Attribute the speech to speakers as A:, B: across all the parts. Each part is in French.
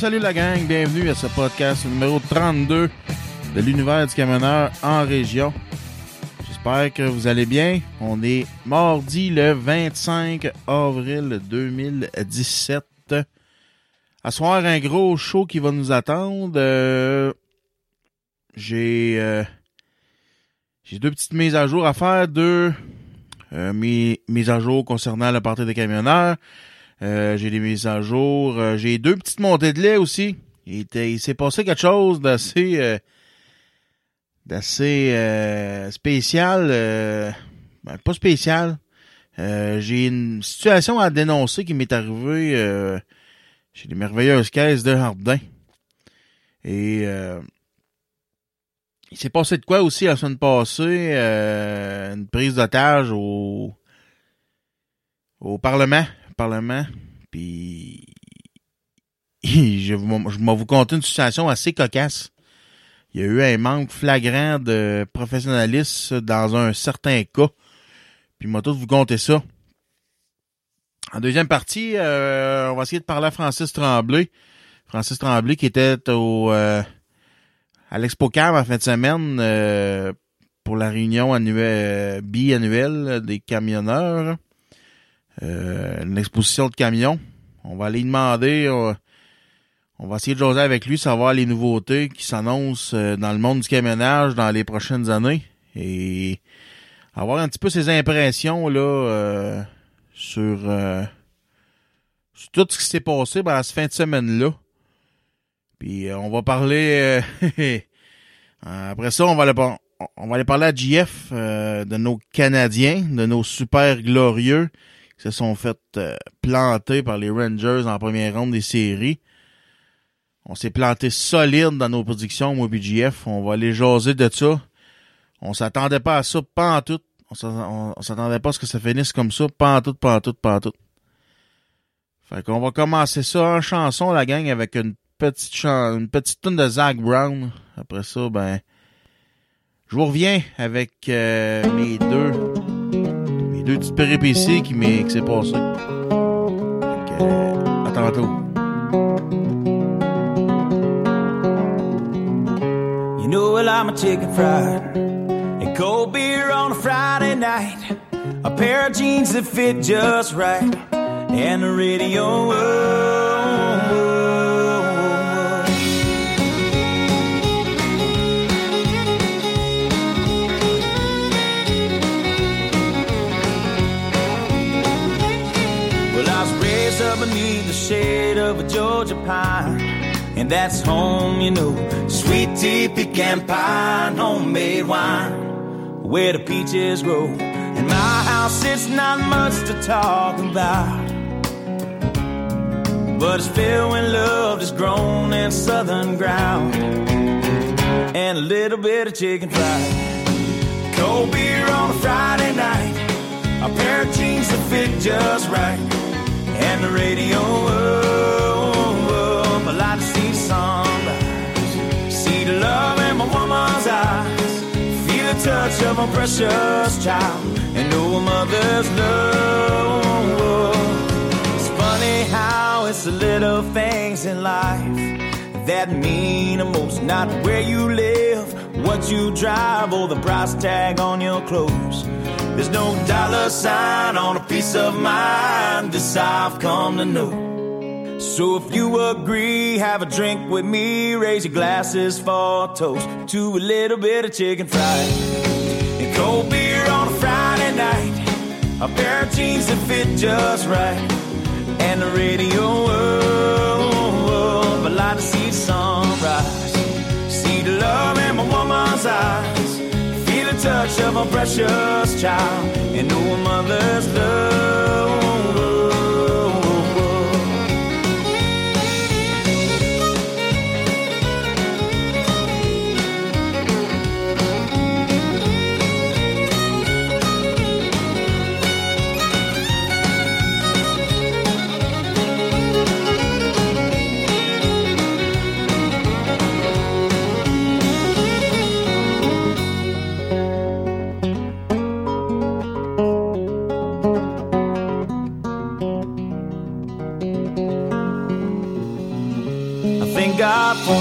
A: Salut la gang, bienvenue à ce podcast numéro 32 de l'univers du camionneur en région. J'espère que vous allez bien. On est mardi le 25 avril 2017. À soir, un gros show qui va nous attendre. Euh, j'ai euh, j'ai deux petites mises à jour à faire. Deux euh, mes mises à jour concernant la partie des camionneurs. Euh, j'ai des mises à jour. Euh, j'ai deux petites montées de lait aussi. Il, il s'est passé quelque chose d'assez euh, d'assez euh, spécial. euh, ben, pas spécial. J'ai une situation à dénoncer qui m'est arrivée chez les merveilleuses caisses de Hardin. Et il s'est passé de quoi aussi la semaine passée? une prise d'otage au au Parlement. Parlement. Puis je, je vais vous conter une situation assez cocasse. Il y a eu un manque flagrant de professionnalisme dans un certain cas. Puis moi tout vous compter ça. En deuxième partie, euh, on va essayer de parler à Francis Tremblay. Francis Tremblay qui était au euh, à l'Expo Cam en fin de semaine euh, pour la réunion annuelle biannuelle des camionneurs. Euh, une exposition de camions. On va aller demander, euh, on va essayer de jaser avec lui, savoir les nouveautés qui s'annoncent euh, dans le monde du camionnage dans les prochaines années et avoir un petit peu ses impressions là euh, sur, sur tout ce qui s'est passé pendant cette fin de semaine-là. Puis euh, on va parler après ça, on va on va aller parler à JF de nos Canadiens, de nos super glorieux se sont fait euh, planter par les Rangers en première ronde des séries. On s'est planté solide dans nos prédictions, moi JF. On va aller jaser de ça. On s'attendait pas à ça, pas en tout. On s'att- on- on s'attendait pas à ce que ça finisse comme ça, pas en tout, pas en tout, pas en tout. Fait qu'on va commencer ça en chanson, la gang, avec une petite chan une petite tune de Zach Brown. Après ça, ben, je vous reviens avec euh, mes deux, deux petites péripéties qui m'est qui s'est passé. Que, euh, à tantôt.
B: You know well I'm a chicken fried and cold beer on a Friday night. A pair of jeans that fit just right and the radio. oh, oh, that's home, you know. Sweet tea, pecan pie, homemade wine. Where the peaches grow. In my house, it's not much to talk about. But it's filled when love is grown in southern ground. And a little bit of chicken fried. cold beer on a Friday night, a pair of jeans that fit just right, and the radio up. Love in my woman's eyes, feel the touch of a precious child, and know a mother's love. It's funny how it's the little things in life that mean the most. Not where you live, what you drive, or the price tag on your clothes. There's no dollar sign on a piece of mind. This I've come to know. So if you agree, have a drink with me. Raise your glasses for a toast to a little bit of chicken fried and cold beer on a Friday night. A pair of jeans that fit just right, and the radio up. I like to see the sunrise, see the love in my woman's eyes, feel the touch of a precious child, and know a mother's love.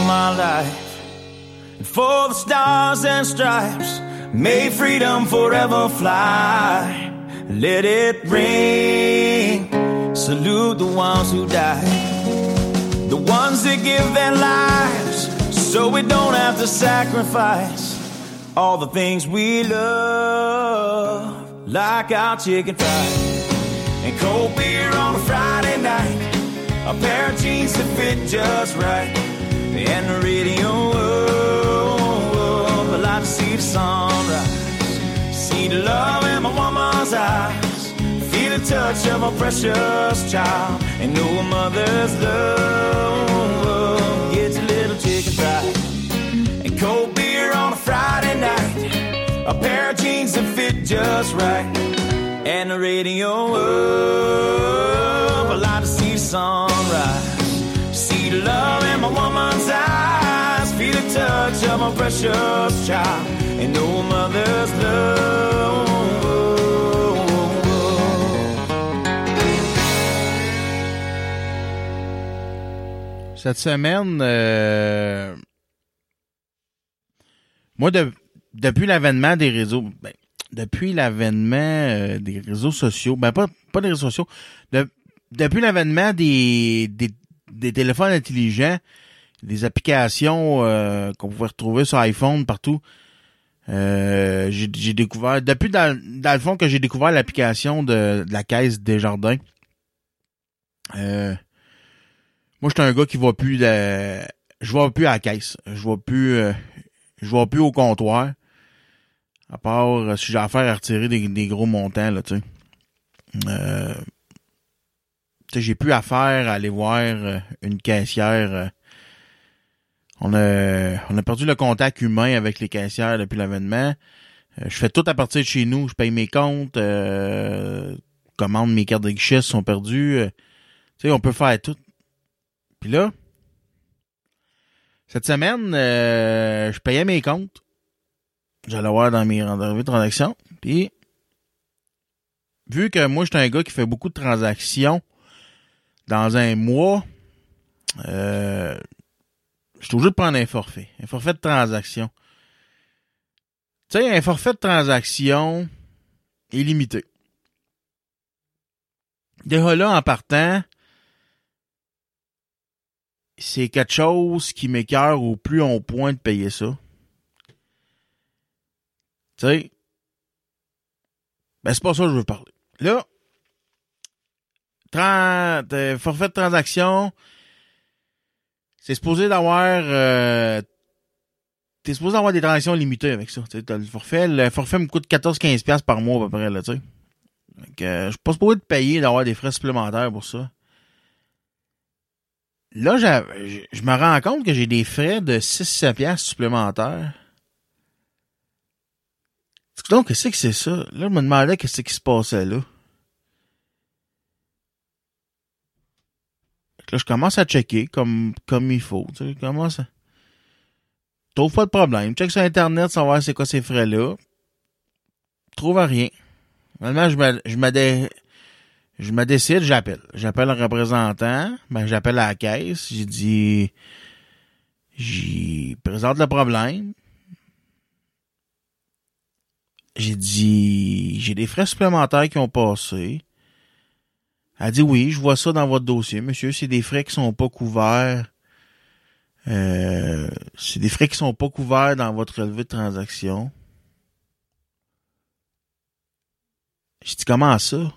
B: My life and for the stars and stripes. May freedom forever fly. Let it ring. Salute the ones who died, the ones that give their lives so we don't have to sacrifice all the things we love, like our chicken fried and cold beer on a Friday night. A pair of jeans that fit just right, and the radio. I like to see the sunrise, see the love in my woman's eyes, feel the touch of a precious child, and know a mother's love gets a little chicken fried and cold beer on a Friday night. A pair of jeans that fit just right, and the radio. I like to see the sunrise, love in my woman's eyes, feel the touch of my precious child, and a mother's love.
A: Cette semaine, euh, moi, de- depuis l'avènement des réseaux, ben, depuis l'avènement euh, des réseaux sociaux, ben pas, pas des réseaux sociaux, de- depuis l'avènement des, des, des téléphones intelligents, des applications euh, qu'on pouvait retrouver sur iPhone partout, euh, j'ai découvert, depuis dans, dans le fond que j'ai découvert l'application de, de la caisse Desjardins, euh, moi, j'étais un gars qui va plus de, je vais plus à la caisse. Je vais plus, euh, je vais plus au comptoir. À part euh, si j'ai affaire à retirer des, des gros montants, là, tu sais. J'ai plus affaire à aller voir euh, une caissière. euh. on a, on a perdu le contact humain avec les caissières depuis l'avènement. Euh, je fais tout à partir de chez nous. Je paye mes comptes, euh, commande mes cartes de guichet sont perdues. tu sais, on peut faire tout. Puis là, cette semaine, euh, je payais mes comptes. J'allais voir dans mes rendez-vous de transactions. Puis, vu que moi, je suis un gars qui fait beaucoup de transactions dans un mois, euh, je suis obligé de prendre un forfait. Un forfait de transaction. Tu sais, un forfait de transaction illimité. Déjà là, en partant, c'est quelque chose qui m'écœure au plus on point de payer ça. Tu sais, ben c'est pas ça que je veux parler. Là, 30, euh, forfait de transaction, c'est supposé d'avoir... Euh, T'es supposé avoir des transactions limitées avec ça. T'as le forfait. Le forfait me coûte 14-15$ par mois à peu près, là, tu sais. Donc, euh, je suis pas supposé de payer d'avoir des frais supplémentaires pour ça. Là, je me rends compte que j'ai des frais de 6-7 piastres supplémentaires. Donc, qu'est-ce que c'est ça? Là, je me demandais qu'est-ce qui se passait là. Là, je commence à checker comme, comme il faut. Tu sais, je commence à... Trouve pas de problème. Check sur Internet, savoir c'est quoi ces frais-là. Trouve rien. Maintenant, je me, je me décide, j'appelle. J'appelle le représentant, ben, j'appelle à la caisse, j'ai dit, j'y présente le problème. J'ai dit, j'ai des frais supplémentaires qui ont passé. Elle dit oui, je vois ça dans votre dossier, monsieur. C'est des frais qui sont pas couverts. Euh, c'est des frais qui sont pas couverts dans votre relevé de transaction. J'ai dit comment ça?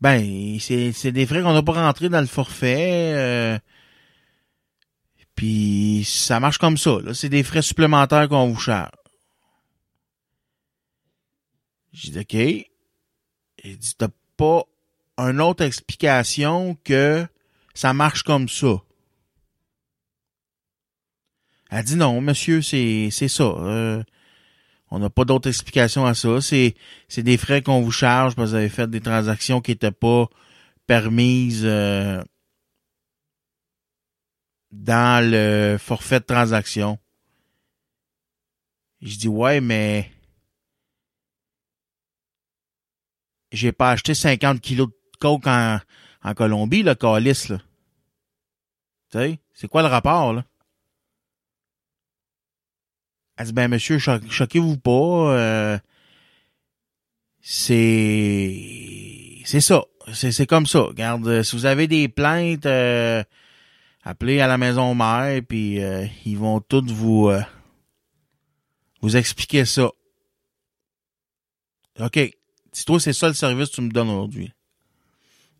A: Ben, c'est, des frais qu'on n'a pas rentrés dans le forfait. euh, puis ça marche comme ça. C'est des frais supplémentaires qu'on vous charge. J'ai dit OK. J'ai dit t'as pas une autre explication que ça marche comme ça. Elle dit non, monsieur, c'est, c'est ça. Euh, on n'a pas d'autre explication à ça. C'est, c'est des frais qu'on vous charge parce que vous avez fait des transactions qui n'étaient pas permises euh, dans le forfait de transaction. Je dis ouais, mais j'ai pas acheté 50 kilos de coke en, en Colombie, le calice, là. Tu c'est quoi le rapport, là? Elle dit, ben, monsieur, cho- choquez-vous pas, euh, c'est, c'est ça. C'est, comme ça. Regarde, euh, si vous avez des plaintes, euh, appelez à la maison mère, puis euh, ils vont tous vous, vous expliquer ça. OK. Si toi, c'est ça le service que tu me donnes aujourd'hui.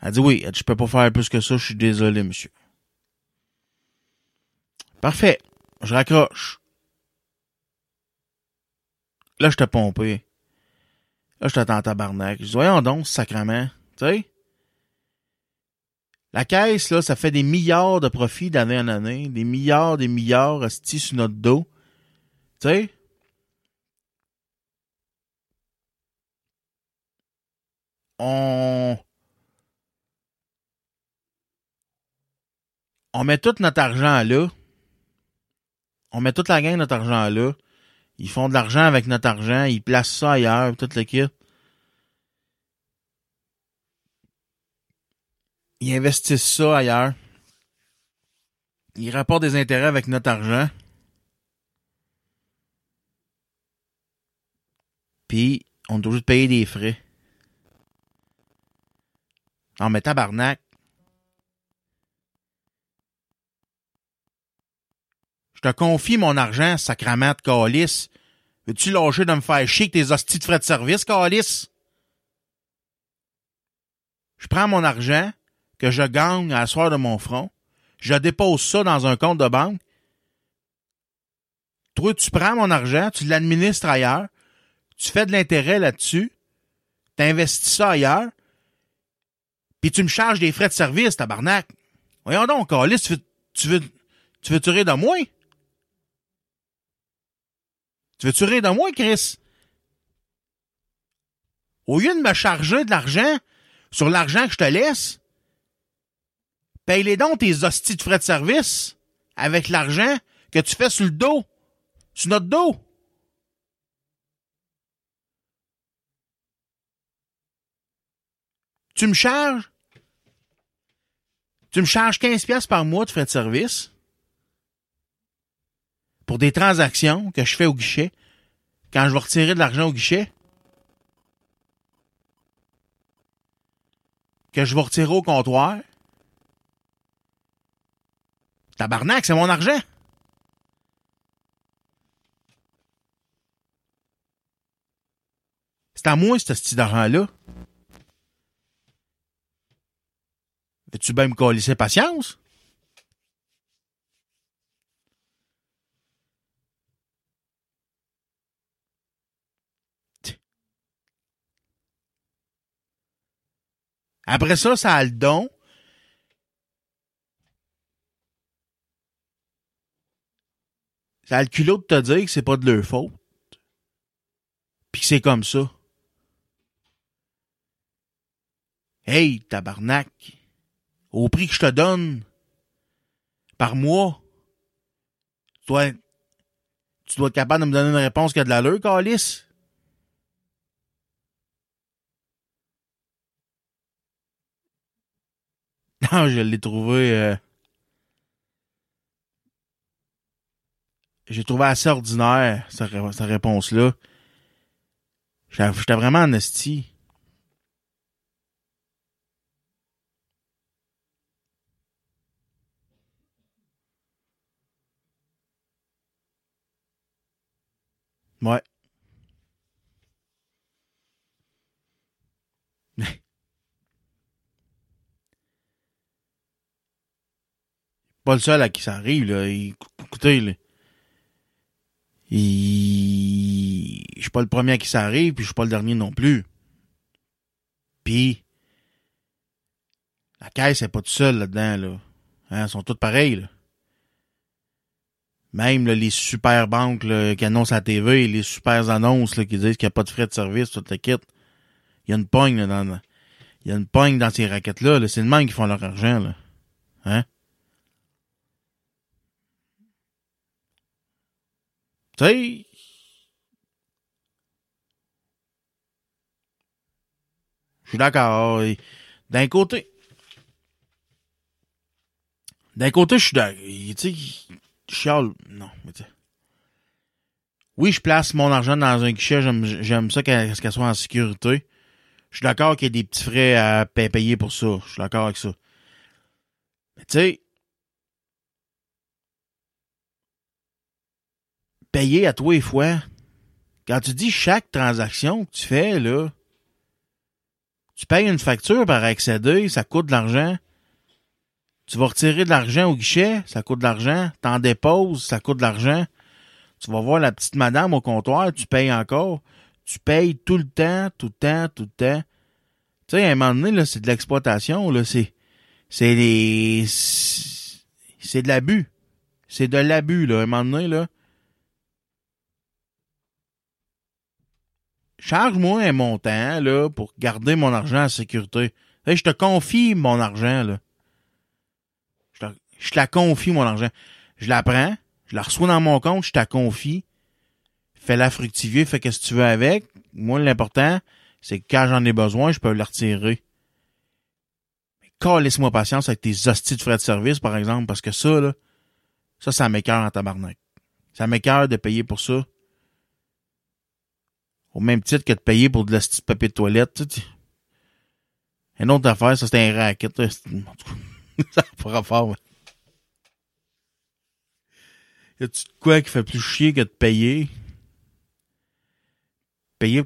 A: Elle dit oui. Elle dit, je peux pas faire plus que ça. Je suis désolé, monsieur. Parfait. Je raccroche. Là, je t'ai pompé. Là, je t'attends en tabarnak. Je dis, voyons donc, sacrement. Tu sais? La caisse, là, ça fait des milliards de profits d'année en année. Des milliards, des milliards restés sur notre dos. Tu sais? On... Met tout notre argent là. On met toute la gang de notre argent là. Ils font de l'argent avec notre argent. Ils placent ça ailleurs, toute l'équipe. Ils investissent ça ailleurs. Ils rapportent des intérêts avec notre argent. Puis, on est obligé de payer des frais. Non, mais tabarnak. Je te confie mon argent, sacrament de calice. Veux-tu lâcher de me faire chier avec tes hosties de frais de service, calice? Je prends mon argent que je gagne à la soir de mon front. Je dépose ça dans un compte de banque. Toi, tu prends mon argent, tu l'administres ailleurs. Tu fais de l'intérêt là-dessus. Tu investis ça ailleurs. Puis tu me charges des frais de service, tabarnak. Voyons donc, calice, tu veux, tu veux, tu veux tuer de moi? Tu veux tuer de moi, Chris? Au lieu de me charger de l'argent sur l'argent que je te laisse, paye-les donc tes hosties de frais de service avec l'argent que tu fais sur le dos, sur notre dos. Tu me charges? Tu me charges 15 pièces par mois de frais de service? Pour des transactions que je fais au guichet? Quand je vais retirer de l'argent au guichet? Que je vais retirer au comptoir? Tabarnak, c'est mon argent. C'est à moi, ce petit d'argent-là. Veux-tu bien me coller patience? Après ça, ça a le don. Ça a le culot de te dire que c'est pas de leur faute. Puis que c'est comme ça. Hey, tabarnak. Au prix que je te donne par mois, tu dois, tu dois être capable de me donner une réponse qui a de l'allure, Calis. Non, je l'ai trouvé. Euh, J'ai trouvé assez ordinaire, sa, sa réponse-là. J'étais vraiment en. Ouais. pas le seul à qui ça arrive, là. Écoutez, là. Je suis pas le premier à qui ça arrive, puis je suis pas le dernier non plus. Puis, la caisse est pas tout seul là-dedans, là. Hein, sont toutes pareilles, là. Même les super banques qui annoncent à la TV, les super annonces là, qui disent qu'il n'y a pas de frais de service, toute la kit. Il y a une pogne là, dans il y a une pogne dans ces raquettes-là. -là, c'est le même qui font leur argent. Là. Hein? Tu sais, je suis d'accord. D'un côté, d'un côté, je suis d'accord. Chiale. Non, mais tu Oui, je place mon argent dans un guichet. J'aime ça qu'elle soit en sécurité. Je suis d'accord qu'il y ait des petits frais à payer pour ça. Je suis d'accord avec ça. Mais tu sais, payer à toi et fois. Quand tu dis chaque transaction que tu fais, là, tu payes une facture par accéder, ça coûte de l'argent. Tu vas retirer de l'argent au guichet, ça coûte de l'argent. T'en déposes, ça coûte de l'argent. Tu vas voir la petite madame au comptoir, tu payes encore. Tu payes tout le temps, tout le temps, tout le temps. Tu sais, à un moment donné, c'est de l'exploitation, là, c'est, c'est des, c'est de l'abus. C'est de l'abus, là, à un moment donné, là. charge-moi un montant là, pour garder mon argent en sécurité. je te confie mon argent. Là. Je, la confie, mon argent. Je la prends, je la reçois dans mon compte, je te la confie. Fais-la fructifier, fais ce que tu veux avec. Moi, l'important, c'est que quand j'en ai besoin, je peux la retirer. Mais laisse-moi patience avec tes hosties de frais de service, par exemple, parce que ça, là, ça, ça m'écœure en tabarnak. Ça m'écœure de payer pour ça au même titre que de payer pour de la petite papier de toilette. Une autre affaire, ça c'était un racket. ça fera fort. Y a-tu quoi qui fait plus chier que de payer? Payer,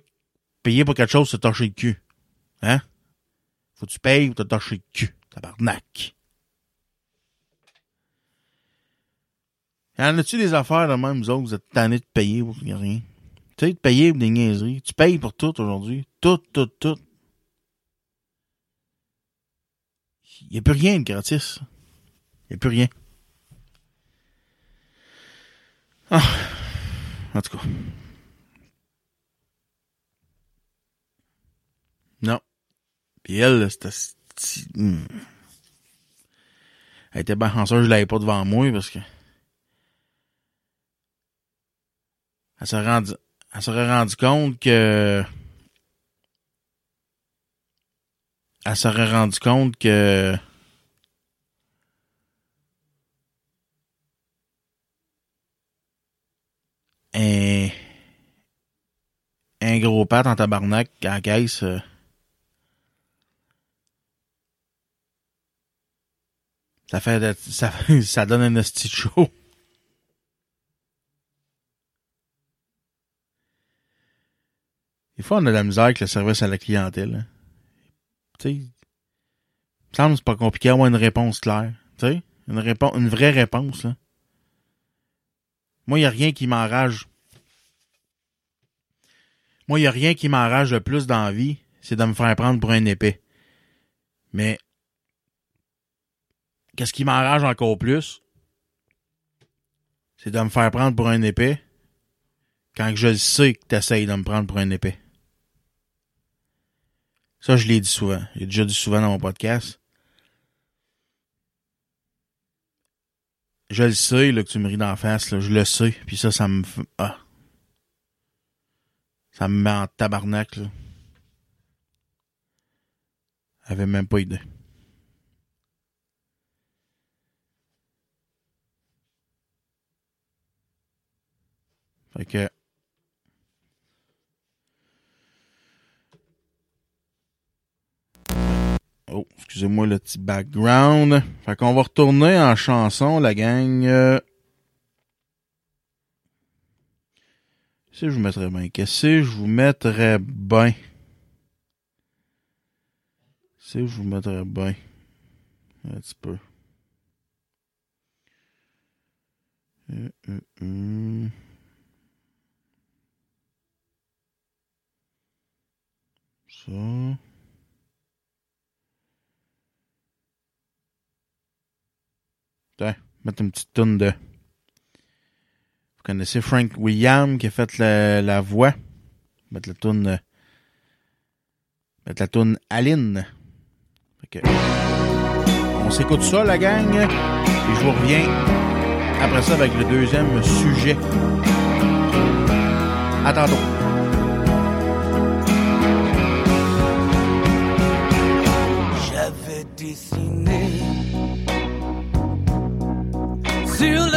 A: payer pour quelque chose, c'est torcher le cul. Hein? Faut que tu payes pour te torcher le cul. Tabarnak. Y en a-tu des affaires de même, vous autres, vous êtes tannés de payer pour rien? Tu sais, de payer pour des niaiseries. Tu payes pour tout aujourd'hui. Tout, tout, tout. Il n'y a plus rien de gratis. Il n'y a plus rien. Ah. En tout cas. Non. Puis elle, c'était... Hmm. Elle était bien chanceuse, je l'avais pas devant moi parce que... Elle s'est rendue elle serait rendu compte que elle serait rendu compte que un, un gros pat en tabarnak à la caisse euh, ça fait ça, ça donne un esti chaud. Des fois, on a de la misère avec le service à la clientèle. Hein. Tu sais, me semble c'est pas compliqué d'avoir une réponse claire. Tu sais, une, réponse, une vraie réponse. Là. Moi, il n'y a rien qui m'enrage. Moi, il n'y a rien qui m'enrage le plus dans la vie, c'est de me faire prendre pour un épée. Mais, qu'est-ce qui m'enrage encore plus? c'est de me faire prendre pour un épais quand je le sais que tu essayes de me prendre pour un épais. Ça, je l'ai dit souvent. J'ai déjà dit souvent dans mon podcast. Je le sais là, que tu me ris d'en face, là, je le sais. Puis ça, ça me. Ah. Ça me met en tabarnak. Là. J'avais même pas idée. Fait que. Excusez-moi le petit background. Fait qu'on va retourner en chanson, la gang. Que je vous mettrais bien? Qu'est-ce que je vous mettrais bien? Que je vous mettrais bien? Un petit peu. Euh, euh, euh. Ça. Tiens, mettre une petite tonne de. Vous connaissez Frank William qui a fait la, voix? Mettre la toune. Mettre la toune Aline. Fait que, on s'écoute ça, la gang. Et je vous reviens après ça avec le deuxième sujet. Tantôt.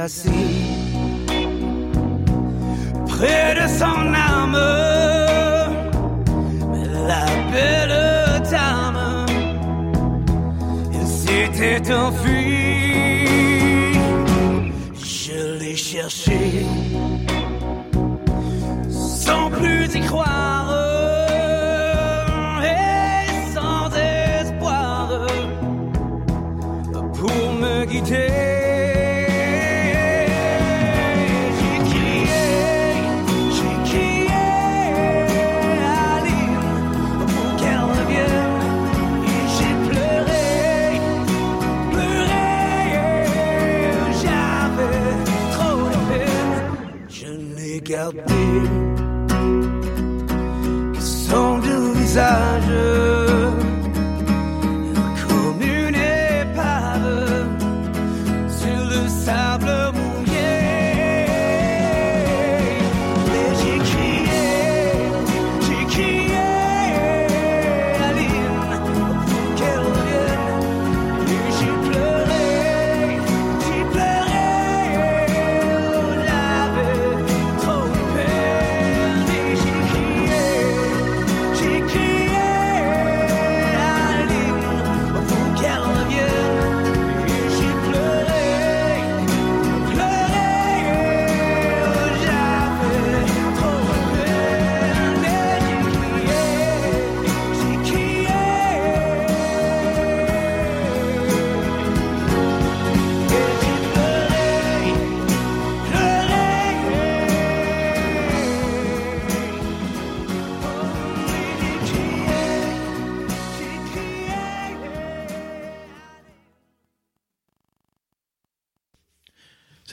C: assis près de son âme. Mais la belle dame, elle s'était enfuie.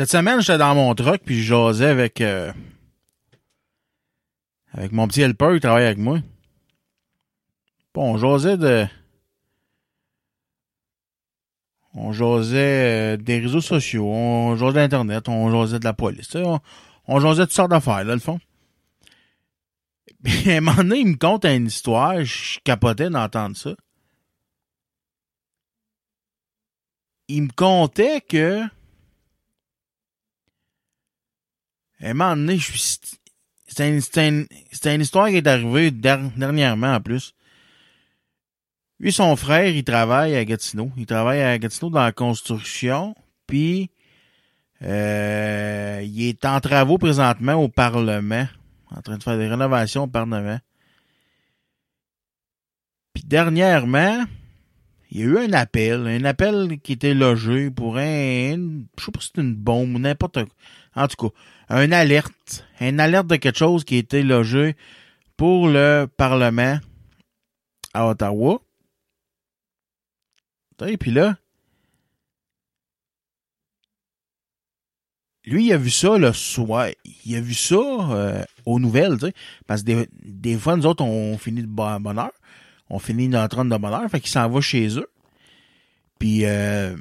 A: Cette semaine, j'étais dans mon truck puis je jasais avec euh, avec mon petit helper qui travaille avec moi. Bon, on jasait de on jasait euh, des réseaux sociaux, on jasait d'internet, on jasait de la police, on, on jasait toutes sortes d'affaires là le fond. Puis à un moment donné, il me conte une histoire, je capotais d'entendre ça. Il me contait que un moment donné, je suis... Une, une, histoire qui est arrivée der- dernièrement, en plus. Lui, son frère, il travaille à Gatineau. Il travaille à Gatineau dans la construction, puis euh, il est en travaux présentement au Parlement, en train de faire des rénovations au Parlement. Puis dernièrement, il y a eu un appel, un appel qui était logé pour un, je sais pas si c'est une bombe ou n'importe quoi. En tout cas, un alerte, un alerte de quelque chose qui a été logé pour le Parlement à Ottawa. Et puis là, lui, il a vu ça le soir. Il a vu ça euh, aux nouvelles. Parce que des, fois, nous autres, on finit de bo- bonne heure. On finit notre run de bonne heure. Fait qu'il s'en va chez eux. Puis, euh,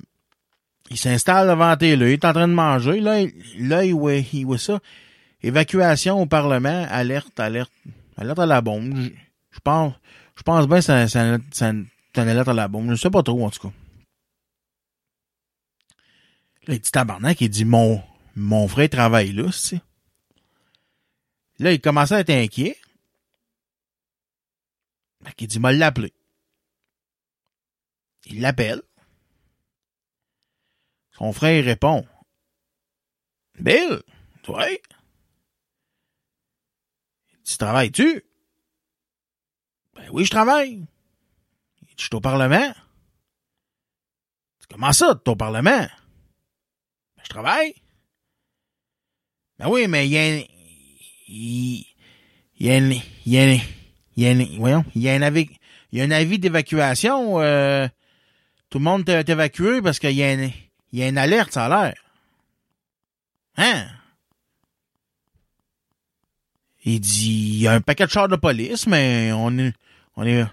A: il s'installe devant la télé. Il est en train de manger. Là, il- là il, voit, il voit ça. Évacuation au Parlement. Alerte, alerte. Alerte à la bombe. Je, pense, je pense bien que c'est c'est- c'est- c'est une alerte à la bombe. Je sais pas trop, en tout cas. Là, il dit tabarnak, il dit mon, mon frère travaille là, tu. Là, il commençait à être inquiet. Fait qu'il dit, m'a l'appeler. Il l'appelle. Son frère répond. Bill, toi? Dit, travailles-tu? Ben oui, je travaille. Je suis au Parlement. Comment ça, tu es au Parlement? Ben, je travaille. Ben oui, mais il y a un... Il y a un... Y a y a. Voyons, il y a un avis... Il y a un avis d'évacuation. euh, tout le monde est évacué parce qu'il y a un... Il y a une alerte, ça a l'air. Hein? Il dit, il y a un paquet de chars de police, mais on est... On est...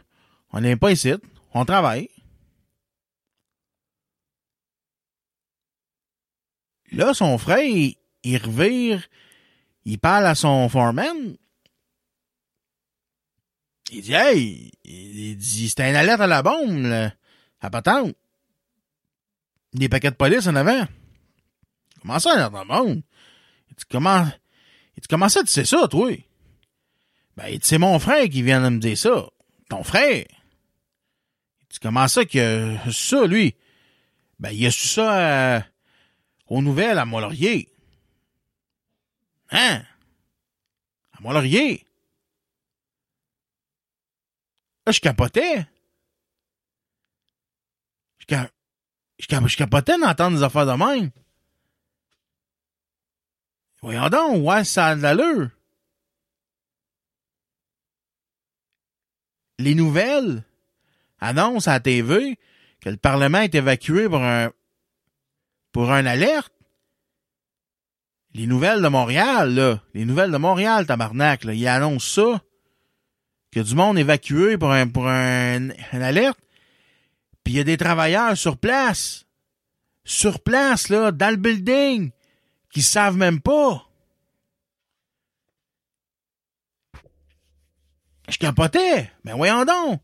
A: On n'est pas ici. On travaille. Là, son frère, il, il revire, il parle à son foreman. Il dit, hey, il dit, c'était une alerte à la bombe, là, à patente. Des paquets de police en avant. Comment ça, une alerte à la bombe? Il dit, comment, comment ça, tu sais ça, toi? Ben, c'est mon frère qui vient de me dire ça. Ton frère? Il dit, comment ça que ça, lui? Ben, il a su ça, euh, aux nouvelles à Mont-Laurier. Hein? À Mont-Laurier? Là, je capotais. Je, ca- je, je capotais d'entendre des affaires de même. Voyons donc, ouais, ça a de l'allure. Les nouvelles annoncent à la TV que le Parlement est évacué pour un pour un alerte. Les nouvelles de Montréal, là, les nouvelles de Montréal, tabarnak, là, ils annoncent ça, a du monde évacué pour un, pour un alerte, puis il y a des travailleurs sur place, sur place, là, dans le building, qui savent même pas. Je capotais. Ben voyons donc.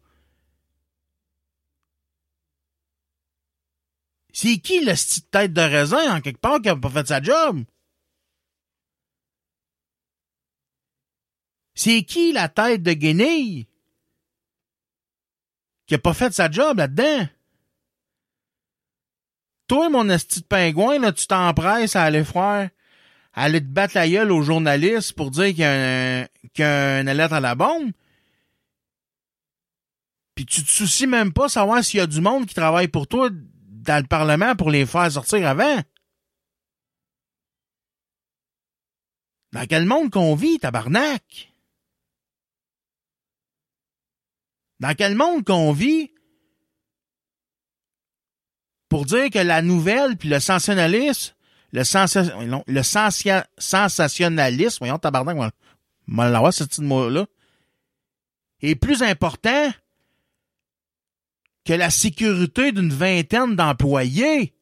A: C'est qui le petite tête de raisin en quelque part qui a pas fait sa job? C'est qui la tête de guenille? Qui a pas fait sa job là-dedans? Toi, mon esti de pingouin, là, tu t'empresses à aller faire, à aller te battre la gueule aux journalistes pour dire qu'il y a une alerte à la bombe. Puis tu te soucies même pas savoir s'il y a du monde qui travaille pour toi dans le Parlement pour les faire sortir avant. Dans quel monde qu'on vit, tabarnak? Dans quel monde qu'on vit pour dire que la nouvelle puis le sensationnalisme, le, le sensationnalisme, voyons, tabarnak, moi, moi ce petit mot-là, est plus important que la sécurité d'une vingtaine d'employés.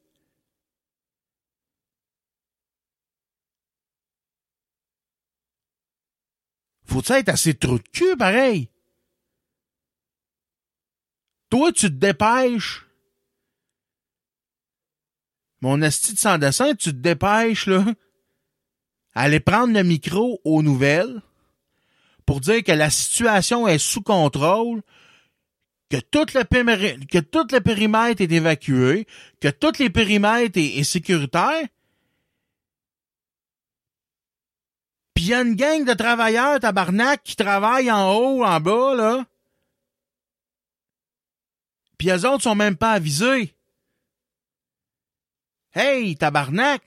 A: Faut-tu être assez trou de cul, pareil? Toi, tu te dépêches. Mon esti de sans dessin, tu te dépêches, là, aller prendre le micro aux nouvelles pour dire que la situation est sous contrôle, que tout le, que périmètre est évacué, que tout les périmètres est, sécuritaire. Puis y a une gang de travailleurs tabarnak qui travaillent en haut, en bas, là. Puis eux autres sont même pas avisés. Hey, tabarnak!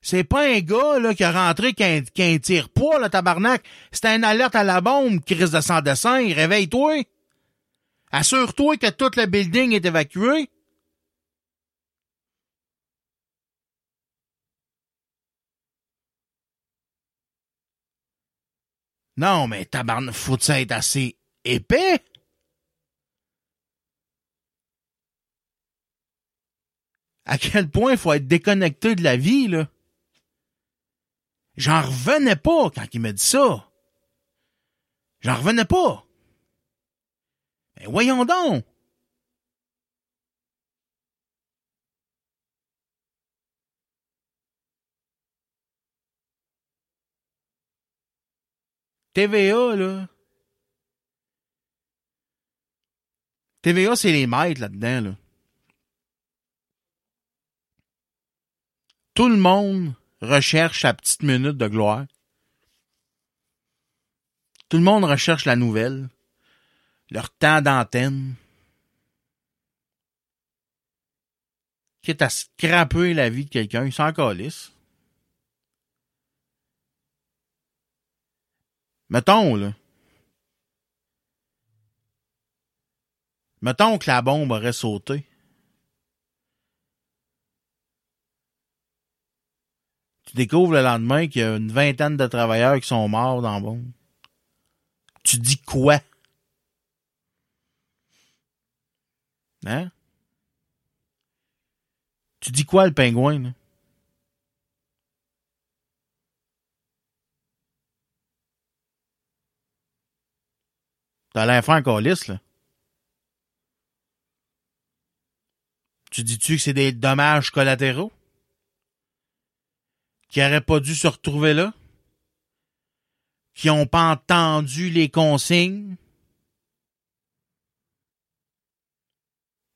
A: C'est pas un gars là, qui a rentré qu'un qu tire pas, le tabarnak. C'est un alerte à la bombe, crise de sans dessin. Réveille-toi. Assure-toi que tout le building est évacué. Non, mais tabarnak, faut ça être assez épais? À quel point il faut être déconnecté de la vie, là? J'en revenais pas quand il m'a dit ça. J'en revenais pas. Mais voyons donc. TVA, là. TVA, c'est les maîtres là-dedans, là. Tout le monde recherche sa petite minute de gloire. Tout le monde recherche la nouvelle, leur temps d'antenne. Quitte à scraper la vie de quelqu'un, ils s'en calissent. Mettons, là. Mettons que la bombe aurait sauté. Tu découvres le lendemain qu'il y a une vingtaine de travailleurs qui sont morts dans la bombe. Tu dis quoi? Hein? Tu dis quoi, le pingouin, là? T'as l'air lisse, là. Tu dis-tu que c'est des dommages collatéraux? Qui n'auraient pas dû se retrouver là? Qui n'ont pas entendu les consignes?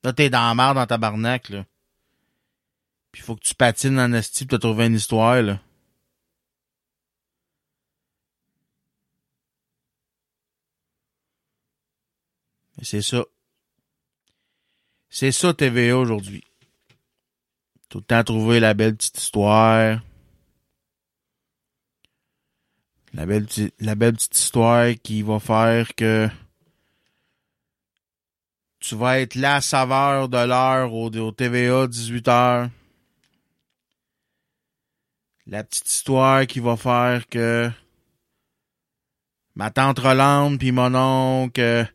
A: Là, t'es dans la dans ta barnaque, là. Puis faut que tu patines en esti pour te trouver une histoire, là. C'est ça. C'est ça TVA aujourd'hui. Tout le temps trouver la belle petite histoire. La belle, la belle petite histoire qui va faire que tu vas être la saveur de l'heure au, TVA 18h. La petite histoire qui va faire que ma tante Rolande puis mon oncle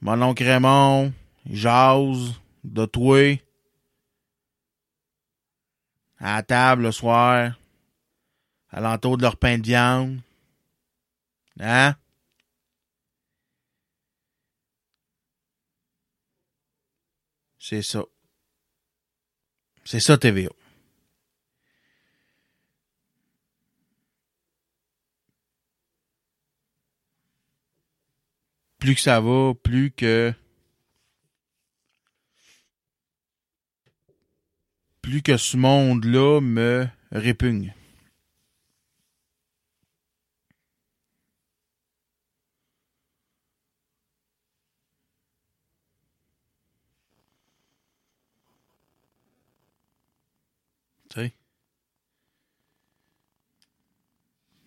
A: mon oncle Raymond, jase de toi à table le soir, à l'entour de leur pain de viande. Hein? C'est ça. C'est ça, TVA. Plus que ça va, plus que plus que ce monde-là me répugne.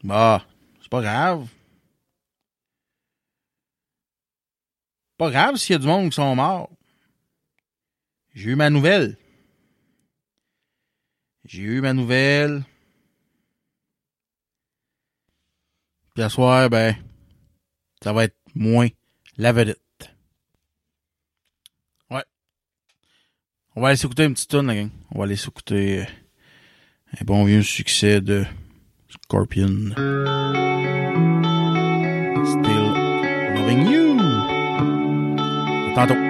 A: Bah, c'est pas grave. Pas grave s'il y a du monde qui sont morts. J'ai eu ma nouvelle. J'ai eu ma nouvelle. Puis à soir, ben, ça va être moins la vedette. Ouais. On va aller s'écouter une petite tune. On va aller s'écouter un bon vieux succès de Scorpion. Tantôt.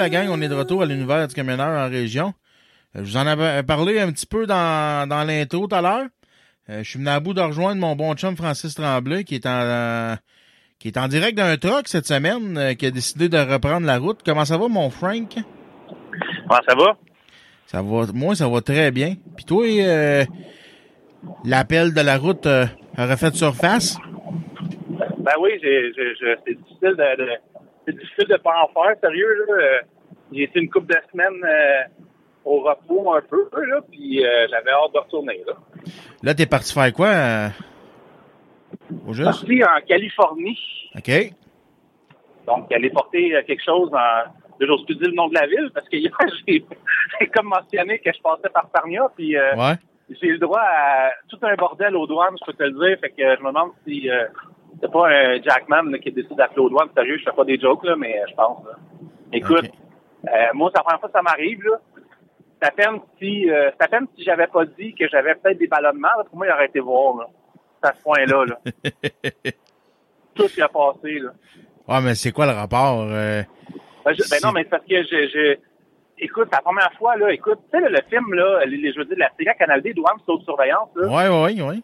A: La gang, on est de retour à l'univers du camionneur en région. Euh, je vous en avais parlé un petit peu dans, dans l'intro tout à l'heure. Euh, je suis venu à bout de rejoindre mon bon chum Francis Tremblay qui est en qui est en direct d'un truck cette semaine, euh, qui a décidé de reprendre la route. Comment ça va, mon Frank?
D: Comment ça va?
A: Ça va, moi, ça va très bien. Puis toi, l'appel de la route a refait surface?
D: Ben oui, c'est difficile de, c'est difficile de pas en faire, sérieux. Là. J'ai été une couple de semaines euh, au repos un peu, là, puis euh, j'avais hâte de retourner. Là,
A: là t'es parti faire quoi euh,
D: au juste? Parti en Californie.
A: OK.
D: Donc, aller porter quelque chose en... J'ose plus dire le nom de la ville, parce que hier, j'ai comme mentionné que je passais par Sarnia, puis
A: ouais.
D: j'ai le droit à tout un bordel aux douanes, je peux te le dire. Fait que je me demande si c'est pas un Jackman qui décide d'appeler aux douanes. Sérieux, je fais pas des jokes, là, mais je pense. Écoute, euh, moi, c'est la première fois que ça m'arrive. Là. Ça peine si, euh, ça peine si j'avais pas dit que j'avais peut-être des ballonnements. Là, pour moi, il aurait été voir là, à ce point-là. Là. Tout qui a passé. Là.
A: Ouais, mais c'est quoi le rapport?
D: Euh, ben, ben non, mais c'est parce que je, je écoute, la première fois, là, écoute, tu sais, le film, là, les, je veux dire, la série Canal D, douane, c'est surveillance, là.
A: Ouais, ouais, ouais.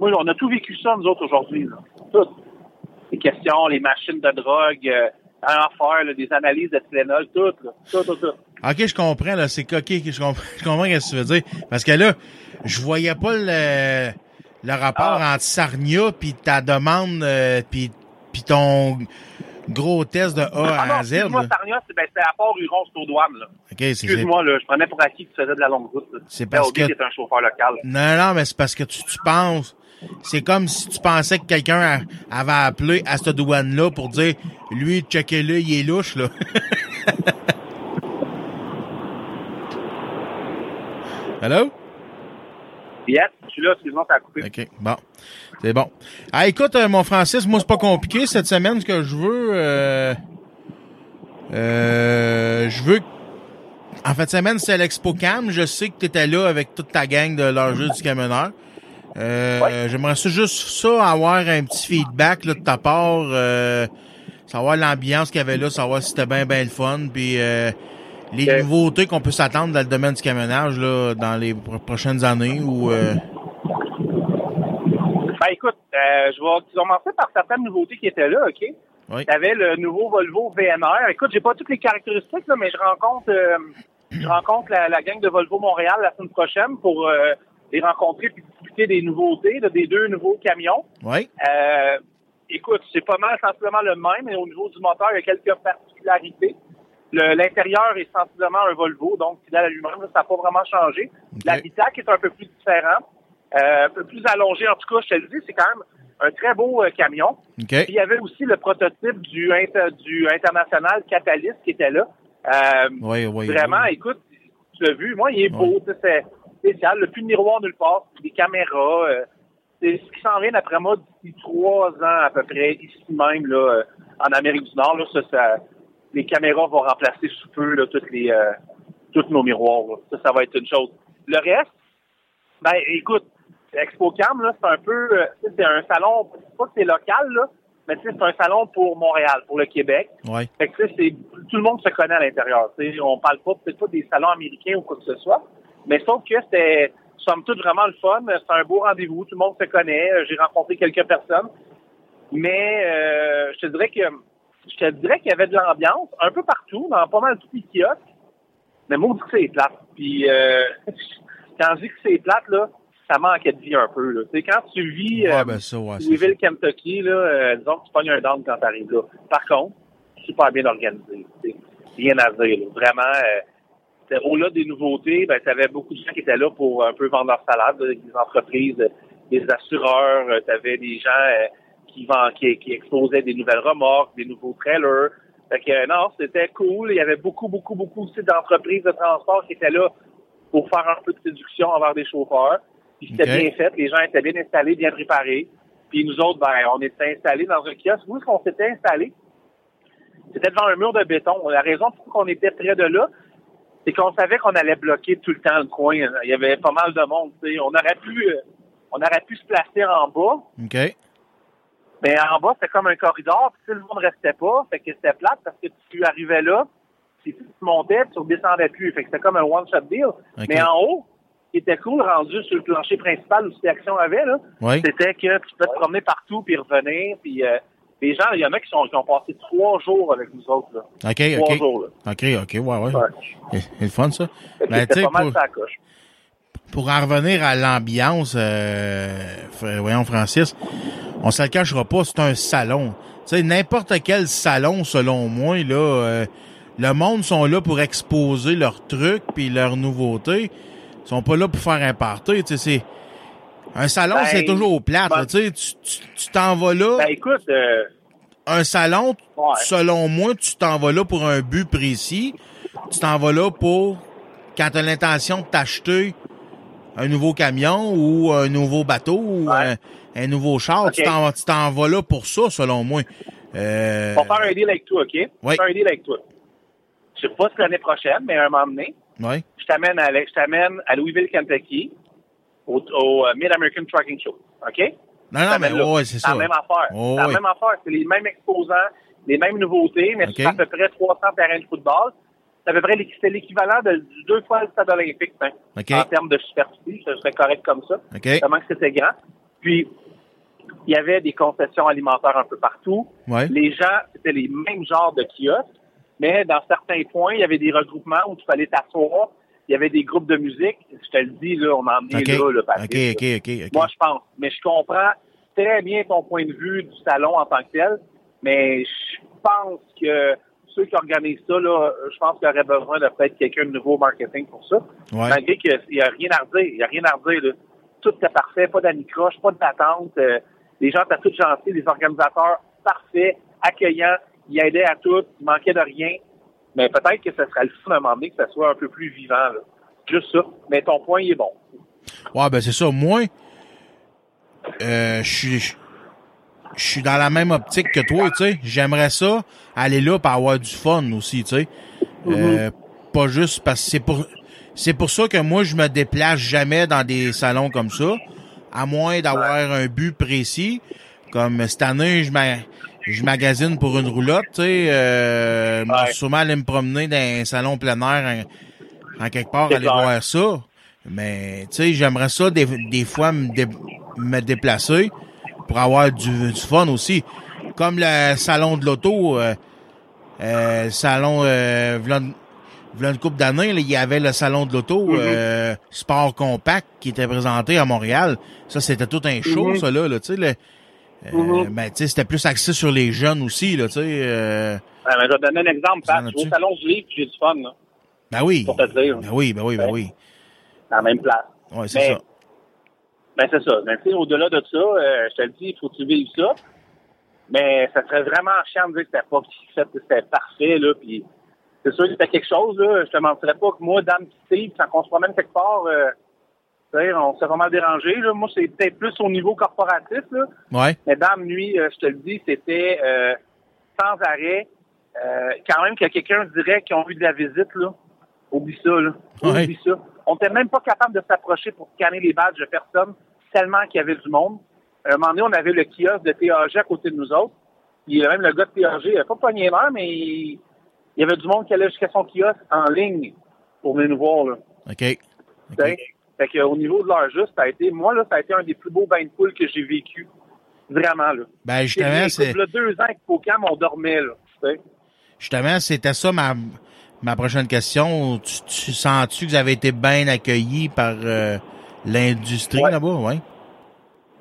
D: Moi, on a tout vécu ça, nous autres, aujourd'hui, là. Tout. Les questions, les machines de drogue, euh, un affaire, là, des analyses de Tylenol, tout, là. Tout, tout, tout.
A: OK, je comprends, là. C'est coquille. Je comprends, je comprends ce que tu veux dire. Parce que là, je voyais pas le, le rapport
D: Ah.
A: entre Sarnia puis ta demande euh, puis puis ton gros test de A
D: Ah non,
A: à Z.
D: excuse-moi,
A: là.
D: Sarnia, c'est ben, c'est à Port Huron, c'est aux douanes, là.
A: OK, c'est c'est-
D: Excuse-moi, là, je prenais pour acquis que tu faisais de la longue route.
A: C'est parce
D: C'était
A: que-
D: est un chauffeur local.
A: Non, non, mais c'est parce que tu, tu penses. C'est comme si tu pensais que quelqu'un avait appelé à cette douane-là pour dire lui, checkez-le, il est louche, là. Hello?
D: Yes, je suis là, excuse-moi, ça a coupé.
A: OK, bon. C'est bon. Ah, écoute, euh, mon Francis, moi, c'est pas compliqué cette semaine. Ce que je veux, euh, euh, je veux. En fait, semaine, c'est l'Expo Cam. Je sais que tu étais là avec toute ta gang de leur jeu du camionneur. Euh, J'aimerais juste ça, avoir un petit feedback là, de ta part, euh, savoir l'ambiance qu'il y avait là, savoir si c'était bien, bien le fun, puis euh, les nouveautés qu'on peut s'attendre dans le domaine du camionnage là, dans les pro- prochaines années ou euh,
D: Ben écoute, euh, je vais commencer par certaines nouveautés qui étaient là, OK?
A: Oui.
D: Tu avais le nouveau Volvo VNR. Écoute, j'ai pas toutes les caractéristiques, là, mais je rencontre euh, je rencontre la, la gang de Volvo Montréal la semaine prochaine pour euh, les rencontrer et discuter des nouveautés, là, des deux nouveaux camions.
A: Oui.
D: Euh, écoute, c'est pas mal sensiblement le même, mais au niveau du moteur, il y a quelques particularités. L'intérieur est sensiblement un Volvo, donc fidèle à lui-même, ça n'a pas vraiment changé.
A: Ok.
D: L'habitacle est un peu plus différent, euh, un peu plus allongé. En tout cas, je te le dis, c'est quand même un très beau euh, camion. Puis il y avait aussi le prototype du, inter- du international Catalyst qui était là. Euh,
A: Oui, oui.
D: Vraiment,
A: oui.
D: écoute, tu l'as vu, moi, il est beau, tu sais, c'est spécial. Le plus de miroir nulle part, des caméras. euh, c'est ce qui s'en vient, d'après moi, d'ici trois ans à peu près, ici même, là, euh, en Amérique du Nord. Là, ça, ça- les caméras vont remplacer sous peu là, toutes les, euh, tous nos miroirs. là. Ça, ça va être une chose. Le reste, ben, écoute, Expo Cam, là, c'est un peu, euh, c'est un salon, pas que c'est local, là, mais c'est un salon pour Montréal, pour le Québec.
A: Oui.
D: Fait que, tout le monde se connaît à l'intérieur. Tu sais, on parle pas, peut-être pas des salons américains ou quoi que ce soit, mais sauf que c'était, somme toute, vraiment le fun. C'est un beau rendez-vous. Tout le monde se connaît. J'ai rencontré quelques personnes. Mais, euh, je te dirais que, je te dirais qu'il y avait de l'ambiance un peu partout, dans pas mal tous les kiosques. Mais moi, que c'est plate. Puis, euh, quand je dis que c'est plate, là, ça manquait de vie un peu, là. Tu quand tu vis,
A: Ouais,
D: euh,
A: ben ça, ouais. c'est
D: Louisville, Kentucky, là, euh, disons que tu pognes un down quand t'arrives là. Par contre, super bien organisé. tu. Rien à dire. là. Vraiment, euh, au-delà des nouveautés, ben, tu avais beaucoup de gens qui étaient là pour un peu vendre leur salade, des entreprises, euh, des assureurs, tu avais des gens euh, qui, vend- qui, qui exposaient des nouvelles remorques, des nouveaux trailers. Fait que euh, non, c'était cool. Il y avait beaucoup, beaucoup, beaucoup aussi d'entreprises de transport qui étaient là pour faire un peu de séduction envers des chauffeurs. Puis c'était bien fait, les gens étaient bien installés, bien préparés. Puis nous autres, ben, on était installés dans un kiosque. Où est-ce qu'on s'était installés? C'était devant un mur de béton. La raison pour on était près de là, c'est qu'on savait qu'on allait bloquer tout le temps le coin. Il y avait pas mal de monde. tu sais. On aurait pu, euh, on aurait pu se placer en bas,
A: OK.
D: mais en bas c'était comme un corridor. Puis tout le monde restait pas, fait que c'était plate parce que tu arrivais là, puis tu montais, puis tu redescendais plus. Fait que c'était comme un one shot deal.
A: Ok.
D: Mais en haut, ce qui était cool rendu sur le plancher principal où cette action avait là,
A: Oui.
D: c'était que tu peux te promener partout puis revenir. Puis euh, les gens, il y en a qui, sont, qui ont passé trois jours avec nous autres là.
A: OK,
D: Trois
A: OK.
D: jours là.
A: OK, OK, ouais, ouais.
D: Ouais.
A: C'est le fun, ça. Ben, tu
D: mal
A: pour,
D: ça coche.
A: pour en revenir à l'ambiance, euh, voyons, Francis, on se le cachera pas, c'est un salon. Tu sais, n'importe quel salon, selon moi, là, euh, le monde sont là pour exposer leurs trucs puis leurs nouveautés. Ils sont pas là pour faire un party, tu sais, c'est... Un salon,
D: Ben,
A: c'est toujours plate,
D: ben-
A: tu t'en vas là,
D: Ben écoute, euh,
A: un salon,
D: Ouais.
A: selon moi, tu t'en vas là pour un but précis. Tu t'en vas là pour quand tu as l'intention de t'acheter un nouveau camion ou un nouveau bateau ou
D: Ouais.
A: un, un nouveau char. Tu t'en vas- là pour ça, selon moi. Euh,
D: on va faire un deal avec toi, OK? On va
A: Oui.
D: faire un deal avec toi. Je sais pas si l'année prochaine, mais à un moment donné,
A: ouais.
D: je t'amène à, je t'amène à Louisville, Kentucky, au, au euh, Mid-American Trucking Show, OK?
A: Non, non, mais ouais, c'est ça.
D: la même affaire.
A: Oh,
D: c'est la
A: oui.
D: même affaire. C'est les mêmes exposants, les mêmes nouveautés, mais
A: OK.
D: c'est à peu près 300 terrains de football. c'est à peu près l'équivalent de deux fois le stade olympique, hein,
A: OK.
D: en termes de superficie, ça serait correct comme ça.
A: OK.
D: Tellement que c'était grand. Puis, il y avait des concessions alimentaires un peu partout.
A: Ouais.
D: Les gens, c'était les mêmes genres de kiosques, mais dans certains points, il y avait des regroupements où tu fallait t'asseoir. Il y avait des groupes de musique. Je te le dis, là, on en est
A: OK.
D: là, le
A: OK.
D: Moi, je pense. Mais je comprends très bien ton point de vue du salon en tant que tel. Mais je pense que ceux qui organisent ça, là, je pense qu'il y aurait besoin de peut-être quelqu'un de nouveau au marketing pour ça.
A: Ouais.
D: Malgré qu'il n'y a rien à redire. Il n'y a rien à redire. Là. Tout était parfait, pas d'anicroche, pas d'attente. Euh, les gens étaient tous gentils, les organisateurs parfaits, accueillants, ils aidaient à tout, il manquait de rien. Mais peut-être que ce serait le fun à un moment donné que ça soit un peu plus vivant. Là. Juste ça. Mais ton point, il est bon.
A: Ouais, ben c'est ça. Moi, euh, je suis je suis dans la même optique que toi, tu sais. J'aimerais ça aller là pour avoir du fun aussi, tu sais. Euh, pas juste parce que c'est pour c'est pour ça que moi je me déplace jamais dans des salons comme ça, à moins d'avoir un but précis. Comme cette année, je je magasine pour une roulotte, tu sais. Euh,
D: Ouais.
A: sûrement aller me promener dans un salon plein air en, en quelque part, aller
D: clair.
A: voir ça. Mais tu sais, j'aimerais ça des, des fois me, dé- me déplacer pour avoir du, du fun aussi. Comme le salon de l'auto, euh, euh, salon euh, v'là une- v'là une couple d'années, il y avait le salon de l'auto
D: Mhm.
A: euh, Sport Compact qui était présenté à Montréal. Ça, c'était tout un show,
D: Mhm.
A: ça là, là tu sais. Le- euh,
D: Mhm.
A: ben, c'était plus axé sur les jeunes aussi, là, tu sais. euh,
D: Ouais, mais je vais te donner un exemple, Pat. Je vais au salon du livre, puis j'ai du fun, là,
A: ben oui.
D: pour te dire.
A: Ben oui, ben oui, ben oui.
D: à la même place.
A: Ouais, c'est
D: Mais-
A: ça.
D: Ben, c'est ça. Mais tu sais, au-delà de ça, euh, je te le dis, il faut que tu vives ça. Mais ça serait vraiment chiant de dire que c'était pas fait, que c'était parfait, là, puis c'est sûr que c'était quelque chose, là. Je te mentirais pas que moi, Dame Steve, quand on se promène quelque part, euh, on s'est vraiment dérangé, là. Moi, c'est peut-être plus au niveau corporatif, là.
A: Ouais.
D: Mais Dame, nuit, euh, je te le dis, c'était euh, sans arrêt. Euh, quand même que quelqu'un dirait qu'ils ont eu de la visite, là. Oublie ça, là.
A: Ouais.
D: Oublie ça. On n'était même pas capable de s'approcher pour scanner les badges de personne, tellement qu'il y avait du monde. À un moment donné, on avait le kiosque de TAG à côté de nous autres. Puis euh, même le gars de TAG, il n'avait pas pogné l'heure, mais il, il y avait du monde qui allait jusqu'à son kiosque en ligne pour venir nous voir, là.
A: OK.
D: Fait que, au niveau de l'heure juste, ça a été, moi, là, ça a été un des plus beaux bains de poule que j'ai vécu. Vraiment, là.
A: Ben justement, c'est.
D: Deux ans avec Pocam, on dormait, là.
A: Justement, c'était ça ma, ma prochaine question. Tu, tu sens-tu que vous avez été bien accueillis par euh, l'industrie
D: Ouais.
A: là-bas? Ouais.